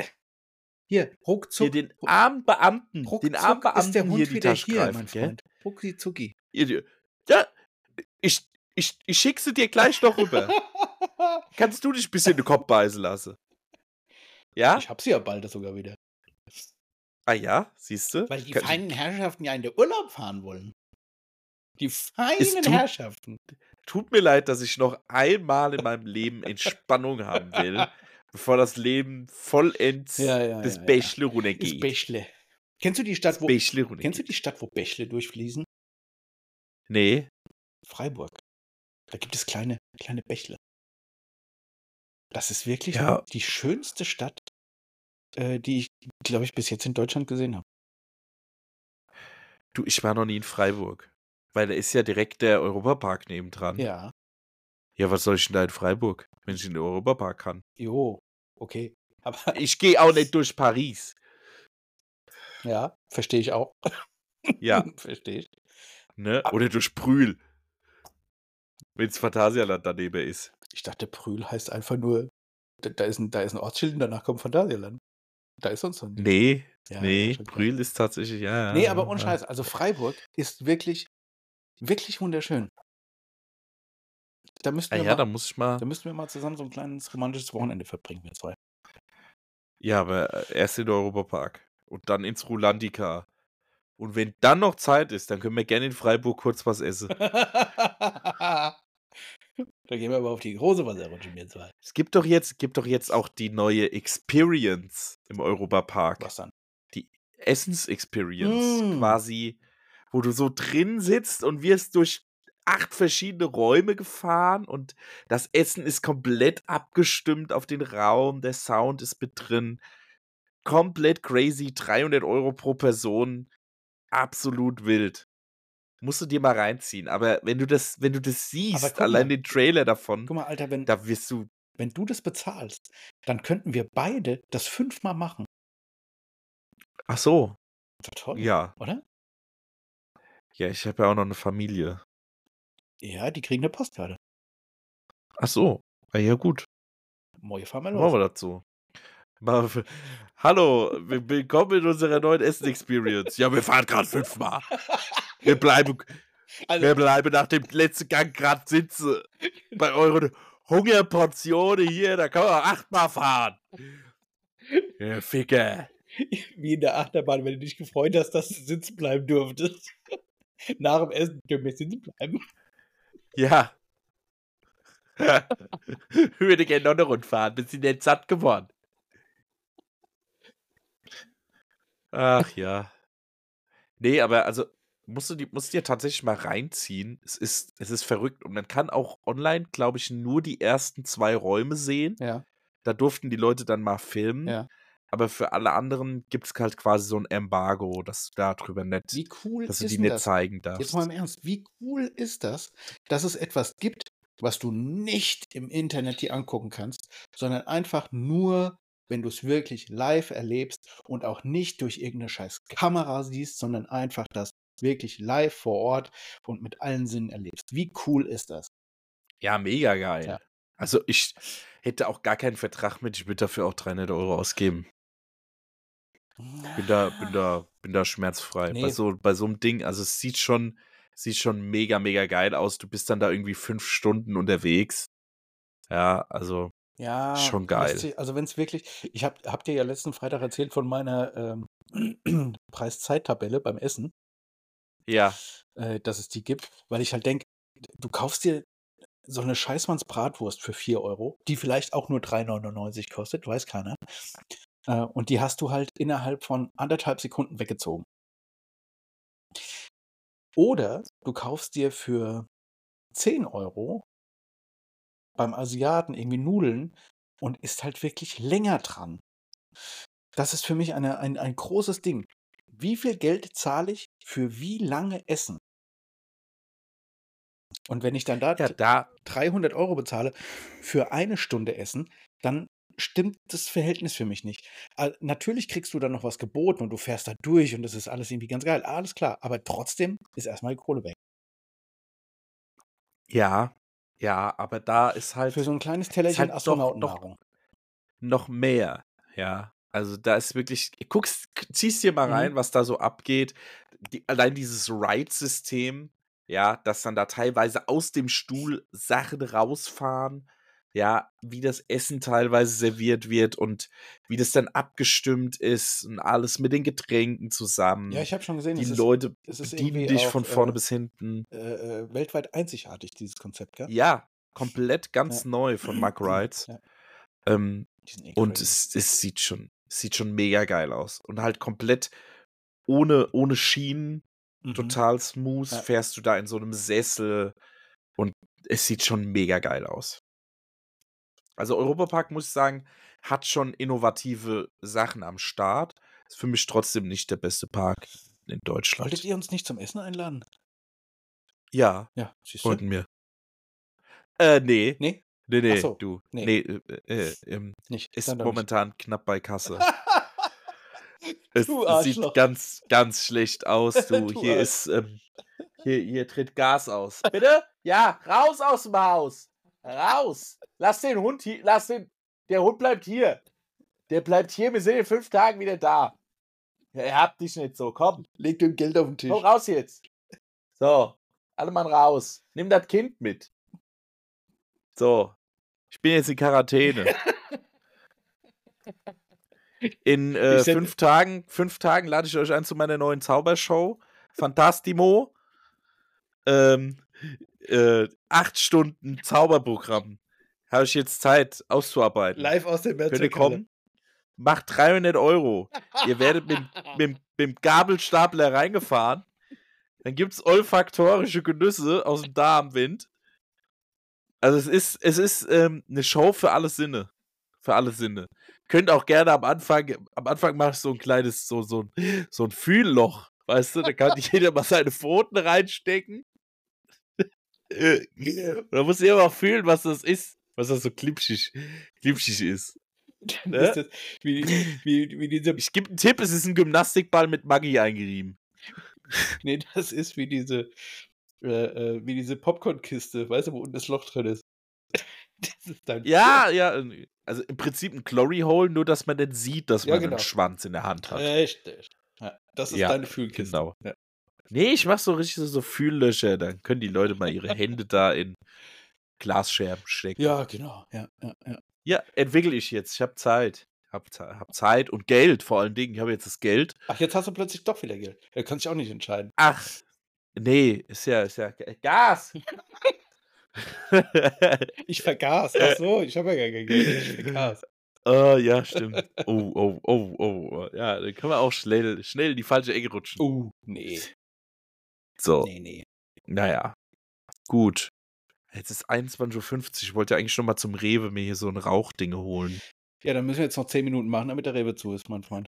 Hier, Hier ruckzuck, den armen Beamten, ruckzuck den armen ist der Beamten Hund hier wieder hier, greifen, mein? Freund. Rucki zucki. Ja, ich, ich, ich schick sie dir gleich noch rüber. *laughs* Kannst du dich ein bisschen in den Kopf beißen lassen? Ja? Ich hab sie ja bald sogar wieder. Ah ja, siehst du? Weil die Kann- feinen Herrschaften ja in den Urlaub fahren wollen. Die feinen tut- Herrschaften. Tut mir leid, dass ich noch einmal in meinem Leben Entspannung haben will, *laughs* bevor das Leben vollends Ja, ja, das ja, ja. Bächle Ist runtergeht. Bächle. Kennst du die Stadt, Das wo, Bächle runtergeht. kennst du die Stadt, wo Bächle durchfließen? Nee. Freiburg. Da gibt es kleine, kleine Bächle. Das ist wirklich Ja. die schönste Stadt, äh, die ich, glaube ich, bis jetzt in Deutschland gesehen habe. Du, ich war noch nie in Freiburg. Weil da ist ja direkt der Europapark nebendran. Ja. Ja, was soll ich denn da in Freiburg, wenn ich in den Europapark kann? Jo, okay. *laughs* Aber Ich gehe auch nicht durch Paris. ja, verstehe ich auch. Ja, *laughs* verstehe ich. ne? Ah. Oder durch Brühl. Wenn's Phantasialand daneben ist. Ich dachte, Brühl heißt einfach nur, da, da, ist, ein, da ist ein Ortsschild und danach kommt Phantasialand. Da ist sonst so ein Ding. Nee, Ja, nee. Brühl ist tatsächlich, ja. Nee, aber ohne. Scheiß. Also Freiburg ist wirklich, wirklich wunderschön. Da müssten, Ah wir ja, da mal, muss ich mal. da müssten wir mal zusammen so ein kleines romantisches Wochenende verbringen, wir zwei. Ja, aber äh, erst in den Europapark. Und dann ins Rulandica. Und wenn dann noch Zeit ist, dann können wir gerne in Freiburg kurz was essen. *laughs* da gehen wir aber auf die große Wasserrutsche, wir zwei. Es gibt doch jetzt, gibt doch jetzt auch die neue Experience im Europapark. Was dann? Essens-Experience Mm. quasi, wo du so drin sitzt und wirst durch acht verschiedene Räume gefahren und das Essen ist komplett abgestimmt auf den Raum, der Sound ist mit drin. Komplett crazy, 300 Euro pro Person, absolut wild. Musst du dir mal reinziehen. Aber wenn du das, wenn du das siehst, allein mal. den Trailer davon, Guck mal, Alter, wenn, da wirst du. wenn du das bezahlst, dann könnten wir beide das fünfmal machen. Ach so, toll, ja. oder? Ja, ich habe ja auch noch eine Familie. Ja, die kriegen eine Postkarte. Ach so. Ah, ja, gut. Moje Machen wir für- Hallo, wi- willkommen in unserer neuen Essen-Experience. Ja, wir fahren gerade fünfmal. Wir bleiben, *laughs* Also, wir bleiben nach dem letzten Gang gerade sitzen. Bei euren Hungerportionen hier, da kann man auch achtmal fahren. *laughs* Ja, Ficker. wie in der Achterbahn, wenn du dich gefreut hast, dass du sitzen bleiben durftest. *laughs* Nach dem Essen dürfen wir sitzen bleiben. Ja. *laughs* Würde gerne noch eine Runde fahren, bin sie nicht satt geworden. Ach ja. Nee, aber also musst du die, musst dir tatsächlich mal reinziehen. Es ist, es ist verrückt. Und man kann auch online, glaube ich, nur die ersten zwei Räume sehen. Ja, Da durften die Leute dann mal filmen. ja. Aber für alle anderen gibt es halt quasi so ein Embargo, dass du darüber nicht, Wie cool dass du die nicht das? zeigen Jetzt darfst. mal im Ernst, wie cool ist das, dass es etwas gibt, was du nicht im Internet dir angucken kannst, sondern einfach nur, wenn du es wirklich live erlebst und auch nicht durch irgendeine scheiß Kamera siehst, sondern einfach das wirklich live vor Ort und mit allen Sinnen erlebst. Wie cool ist das? Ja, mega geil. Ja. Also ich hätte auch gar keinen Vertrag mit, ich würde dafür auch 300 Euro ausgeben. Bin da, bin da, bin da schmerzfrei. Bei Nee. so, bei so einem Ding, also es sieht schon, sieht schon mega, mega geil aus. Du bist dann da irgendwie fünf Stunden unterwegs. Ja, also Ja, Schon geil. sich- Also wenn es wirklich, ich habe hab dir ja letzten Freitag erzählt von meiner ähm, *clears throat* Preis-Zeit-Tabelle beim Essen. ja, äh, dass es die gibt, weil ich halt denke, du kaufst dir so eine Scheißmanns Bratwurst für 4 Euro, die vielleicht auch nur 3,99 kostet, weiß keiner. Äh, und die hast du halt innerhalb von anderthalb Sekunden weggezogen. Oder du kaufst dir für 10 Euro beim Asiaten irgendwie Nudeln und ist halt wirklich länger dran. Das ist für mich eine, ein, ein großes Ding. Wie viel Geld zahle ich für wie lange Essen? Und wenn ich dann da ja, da, 300 Euro bezahle für eine Stunde Essen, dann stimmt das Verhältnis für mich nicht. Natürlich kriegst du dann noch was geboten und du fährst da durch und das ist alles irgendwie ganz geil. Alles klar. Aber trotzdem ist erstmal die Kohle weg. ja, ja, aber da ist halt Für so ein kleines Tellerchen halt Astronautennahrung. noch mehr, ja. Also da ist wirklich, guckst, ziehst dir mal Mhm. rein, was da so abgeht. Die, allein dieses Ride-System, ja, dass dann da teilweise aus dem Stuhl Sachen rausfahren, ja, wie das Essen teilweise serviert wird und wie das dann abgestimmt ist und alles mit den Getränken zusammen. Ja, ich habe schon gesehen, die es ist, Leute es ist bedienen irgendwie dich auch, von vorne äh, bis hinten. äh, äh, weltweit einzigartig, dieses Konzept, gell? Ja, komplett ganz Ja. neu von *clears throat* Mark Rides. Ja. Ähm, eh Und es, es sieht schon, es sieht schon mega geil aus. Und halt komplett ohne, ohne Schienen, Mhm. total smooth, Ja. fährst du da in so einem Sessel und es sieht schon mega geil aus. Also Europapark, muss ich sagen, hat schon innovative Sachen am Start. Ist für mich trotzdem nicht der beste Park in Deutschland. Wolltet ihr uns nicht zum Essen einladen? Ja, Ja, siehst du? wollten wir. Äh, nee. Nee, Nee, nee, so, du. nee. Nee, äh, äh, ähm, nicht. ist doch nicht. momentan knapp bei Kasse. *laughs* Es, sieht ganz, ganz schlecht aus, du. *laughs* Du hier Arsch. ist, ähm, hier, hier tritt Gas aus. Bitte? Ja, raus aus dem Haus. Raus. Lass den Hund hier, lass den, der Hund bleibt hier. Der bleibt hier, wir sind in fünf Tagen wieder da. Ja, ihr habt dich nicht so, komm. Leg dem Geld auf den Tisch. Komm raus jetzt. So, alle Mann raus. Nimm das Kind mit. So, ich bin jetzt in Quarantäne. *laughs* In äh, fünf Tagen, fünf Tagen lade ich euch ein zu meiner neuen Zaubershow. Fantastimo. Ähm, äh, acht Stunden Zauberprogramm. Habe ich jetzt Zeit auszuarbeiten. Live aus der Könnt ihr kommen? Macht 300 Euro. Ihr werdet mit, *laughs* mit, mit dem Gabelstapler reingefahren. Dann gibt es olfaktorische Genüsse aus dem Darmwind. Also es ist, es ist ähm, eine Show für alle Sinne. Für alle Sinne. Könnt auch gerne am Anfang, am Anfang mache ich so ein kleines, so, so, ein, so ein Fühlloch. Weißt du, da kann jeder mal seine Pfoten reinstecken. Und da muss jeder mal fühlen, was das ist. Was das so klipschig, klipschig ist. *laughs* Ne? Ist das, wie, wie, wie diese, Ich gebe einen Tipp, es ist ein Gymnastikball mit Maggi eingerieben. *laughs* nee, das ist wie diese, äh, äh, wie diese Popcornkiste, weißt du, wo unten das Loch drin ist. *laughs* Das ist dein Ja, ja, also im Prinzip ein Glory Hole, nur dass man dann sieht, dass Ja, man genau. einen Schwanz in der Hand hat. Richtig. Ja, das ist Ja, deine Fühlkiste. genau. Ja. Nee, ich mach so richtig so, so Fühllöcher, dann können die Leute mal ihre Hände da in Glasscherben stecken. ja, genau. Ja, ja, ja. Ja, entwickle ich jetzt. Ich habe Zeit. Hab, hab Zeit und Geld vor allen Dingen. Ich habe jetzt das Geld. Ach, jetzt hast du plötzlich doch wieder Geld. Da kannst du dich auch nicht entscheiden. Ach, nee, ist ja, ist ja Gas. *laughs* Ich vergaß. Ach so, ich habe ja gar kein Geld. Ich vergaß. Ah, ja, stimmt. Oh, oh, oh, oh. Ja, dann können wir auch schnell, schnell in die falsche Ecke rutschen. Oh, nee. So, Nee, nee. naja. Gut. Jetzt ist 21.50 Uhr. Ich wollte eigentlich schon mal zum Rewe mir hier so ein Rauchdinge holen. Ja, dann müssen wir jetzt noch 10 Minuten machen, damit der Rewe zu ist, mein Freund.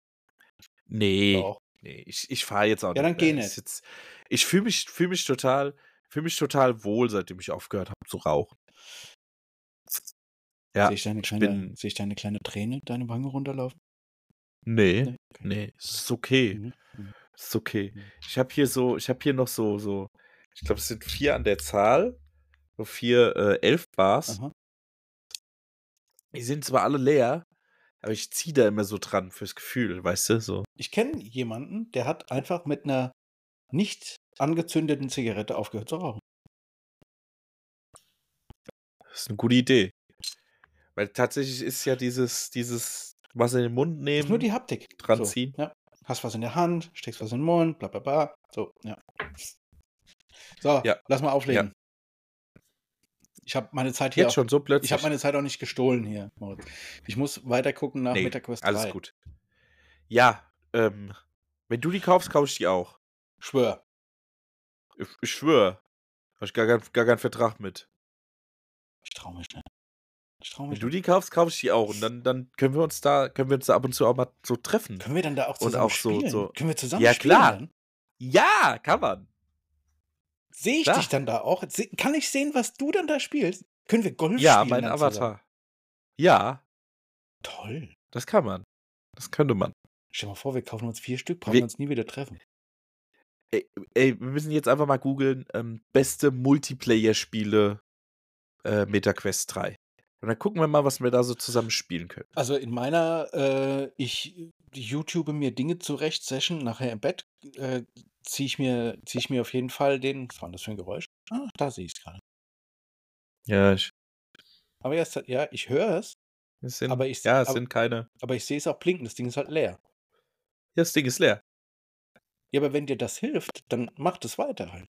Nee, Doch. nee, ich, ich fahre jetzt auch Ja, nicht. dann geh nicht. Jetzt, ich fühle mich, fühl mich total, fühle mich total wohl, seitdem ich aufgehört habe zu rauchen. Ja, Sehe ich, deine kleine, bin- sehe ich deine kleine Träne deine Wange runterlaufen? nee, Nee, okay. nee, es ist okay. Mhm. Mhm. Ist okay. Mhm. Ich habe hier so, ich habe hier noch so, so, ich glaube, es sind vier an der Zahl. So vier, äh, elf Bars. Aha. Die sind zwar alle leer, aber ich ziehe da immer so dran fürs Gefühl, weißt du? So. Ich kenne jemanden, der hat einfach mit einer nicht angezündeten Zigarette aufgehört zu rauchen. Das ist eine gute Idee. Weil tatsächlich ist ja dieses, dieses, was in den Mund Das nehmen. nur die Haptik. dran so, ziehen. Ja. Hast was in der Hand, steckst was in den Mund, bla bla bla. So, ja. So, Ja. lass mal auflegen. Ich habe meine Zeit hier Jetzt auch, schon so plötzlich. ich habe meine Zeit auch nicht gestohlen hier, Moritz. Ich muss weiter gucken nach Nee, MetaQuest 3. Alles gut. Ja, ähm, wenn du die kaufst, kaufe ich die auch. Schwör. Ich, ich schwöre. Habe ich gar, kein, gar keinen Vertrag mit. Ich traue mich nicht. Ich Wenn mich du nicht. die kaufst, kaufe ich die auch. Und dann, dann können wir uns da, können wir uns da ab und zu auch mal so treffen. Können wir dann da auch Und zusammen auch so- spielen? so- Können wir zusammen Ja, spielen klar. dann? Ja, kann man. Sehe ich Klar. dich dann da auch? Kann ich sehen, was du dann da spielst? Können wir Golf Ja, spielen mein dann Avatar. zusammen? Ja, Toll. das kann man. Das könnte man. Stell dir mal vor, wir kaufen uns vier Stück, brauchen Wir- wir uns nie wieder treffen. Ey, ey, wir müssen jetzt einfach mal googeln, ähm, beste Multiplayer-Spiele äh, MetaQuest 3. Und dann gucken wir mal, was wir da so zusammen spielen können. Also in meiner, äh, ich YouTube mir Dinge zurecht Session nachher im Bett, äh, ziehe ich mir, ziehe ich mir auf jeden Fall den, was war das für ein Geräusch? Ah, da sehe ich es gerade. Ja, ich, Aber jetzt, ja, ich höre es, es sind, Aber ich- ja, es aber- sind keine. aber ich sehe es auch blinken, das Ding ist halt leer. Ja, das Ding ist leer. Ja, aber wenn dir das hilft, dann mach das weiter halt.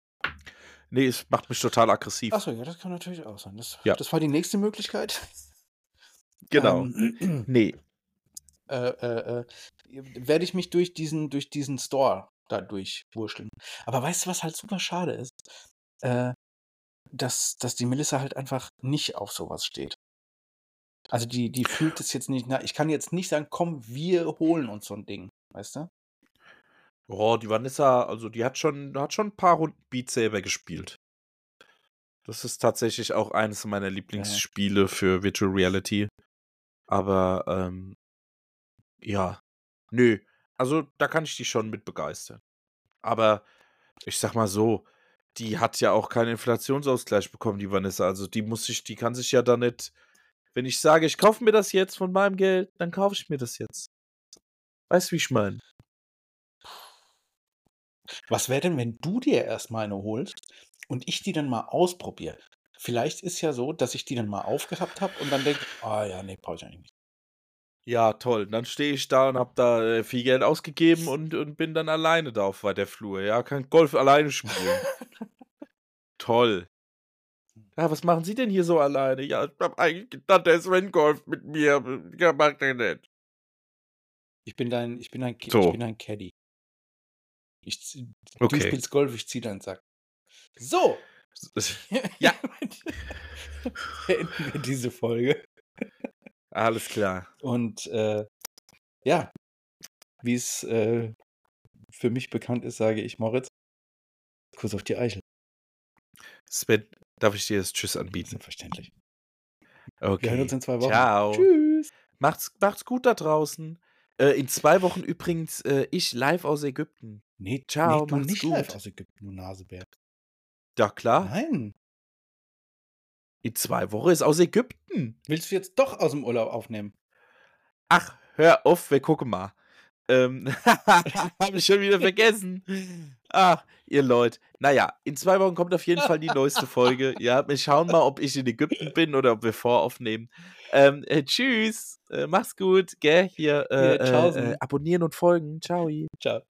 Nee, es macht mich total aggressiv. Achso, ja, das kann natürlich auch sein. Das, Ja. das war die nächste Möglichkeit. genau. Ähm, *clears throat* nee. äh, äh, äh, werde ich mich durch diesen, durch diesen Store da durchwurschteln. Aber weißt du, was halt super schade ist? Äh, dass, dass die Melissa halt einfach nicht auf sowas steht. Also die, die fühlt es jetzt nicht nach. Ich kann jetzt nicht sagen, komm, wir holen uns so ein Ding. Weißt du? Oh, die Vanessa, also die hat schon, hat schon ein paar Runden Beat Saber gespielt. Das ist tatsächlich auch eines meiner Lieblingsspiele für Virtual Reality. Aber, ähm, ja. Nö. Also, da kann ich die schon mit begeistern. Aber, ich sag mal so, die hat ja auch keinen Inflationsausgleich bekommen, die Vanessa. Also, die muss sich, die kann sich ja da nicht. Wenn ich sage, ich kaufe mir das jetzt von meinem Geld, dann kaufe ich mir das jetzt. Weißt du, wie ich meine? Was wäre denn, wenn du dir erstmal eine holst und ich die dann mal ausprobiere? Vielleicht ist ja so, dass ich die dann mal aufgehabt habe und dann denke, ah ja, nee, brauche ich eigentlich nicht. Ja, toll. Dann stehe ich da und hab da äh, viel Geld ausgegeben und, und bin dann alleine da auf weiter Flur. Ja, kann Golf alleine spielen. toll. Ja, was machen Sie denn hier so alleine? Ja, ich hab eigentlich gedacht, der Sven Golf mit mir. Ja, macht er nicht. Ich bin dein, ich bin dein, So. ich bin dein Caddy. Ich, zieh- Du Okay. spielst Golf, ich zieh deinen Sack. So. *laughs* Ja. Beenden wir diese Folge. Alles klar. Und äh, ja, wie es äh, für mich bekannt ist, sage ich Moritz, Kuss auf die Eichel. Sven, darf ich dir das Tschüss anbieten? Selbstverständlich. Okay. Wir hören uns in zwei Wochen. Ciao. Tschüss. Macht's, macht's gut da draußen. Äh, in zwei Wochen übrigens äh, ich live aus Ägypten. Nee, Ciao, nee, du nicht gut. live aus Ägypten, du Nasebär. Ja, klar. Nein. In zwei Wochen ist aus Ägypten. Willst du jetzt doch aus dem Urlaub aufnehmen? Ach, hör auf, wir gucken mal. Ähm, *laughs* hab ich schon wieder vergessen. Ach, ihr Leute. Naja, in zwei Wochen kommt auf jeden Fall die neueste Folge. *laughs* Ja, wir schauen mal, ob ich in Ägypten bin oder ob wir voraufnehmen. Ähm, äh, tschüss. Äh, mach's gut, gell? Hier, äh, Ja, äh, abonnieren und folgen. Ciao. Ciao.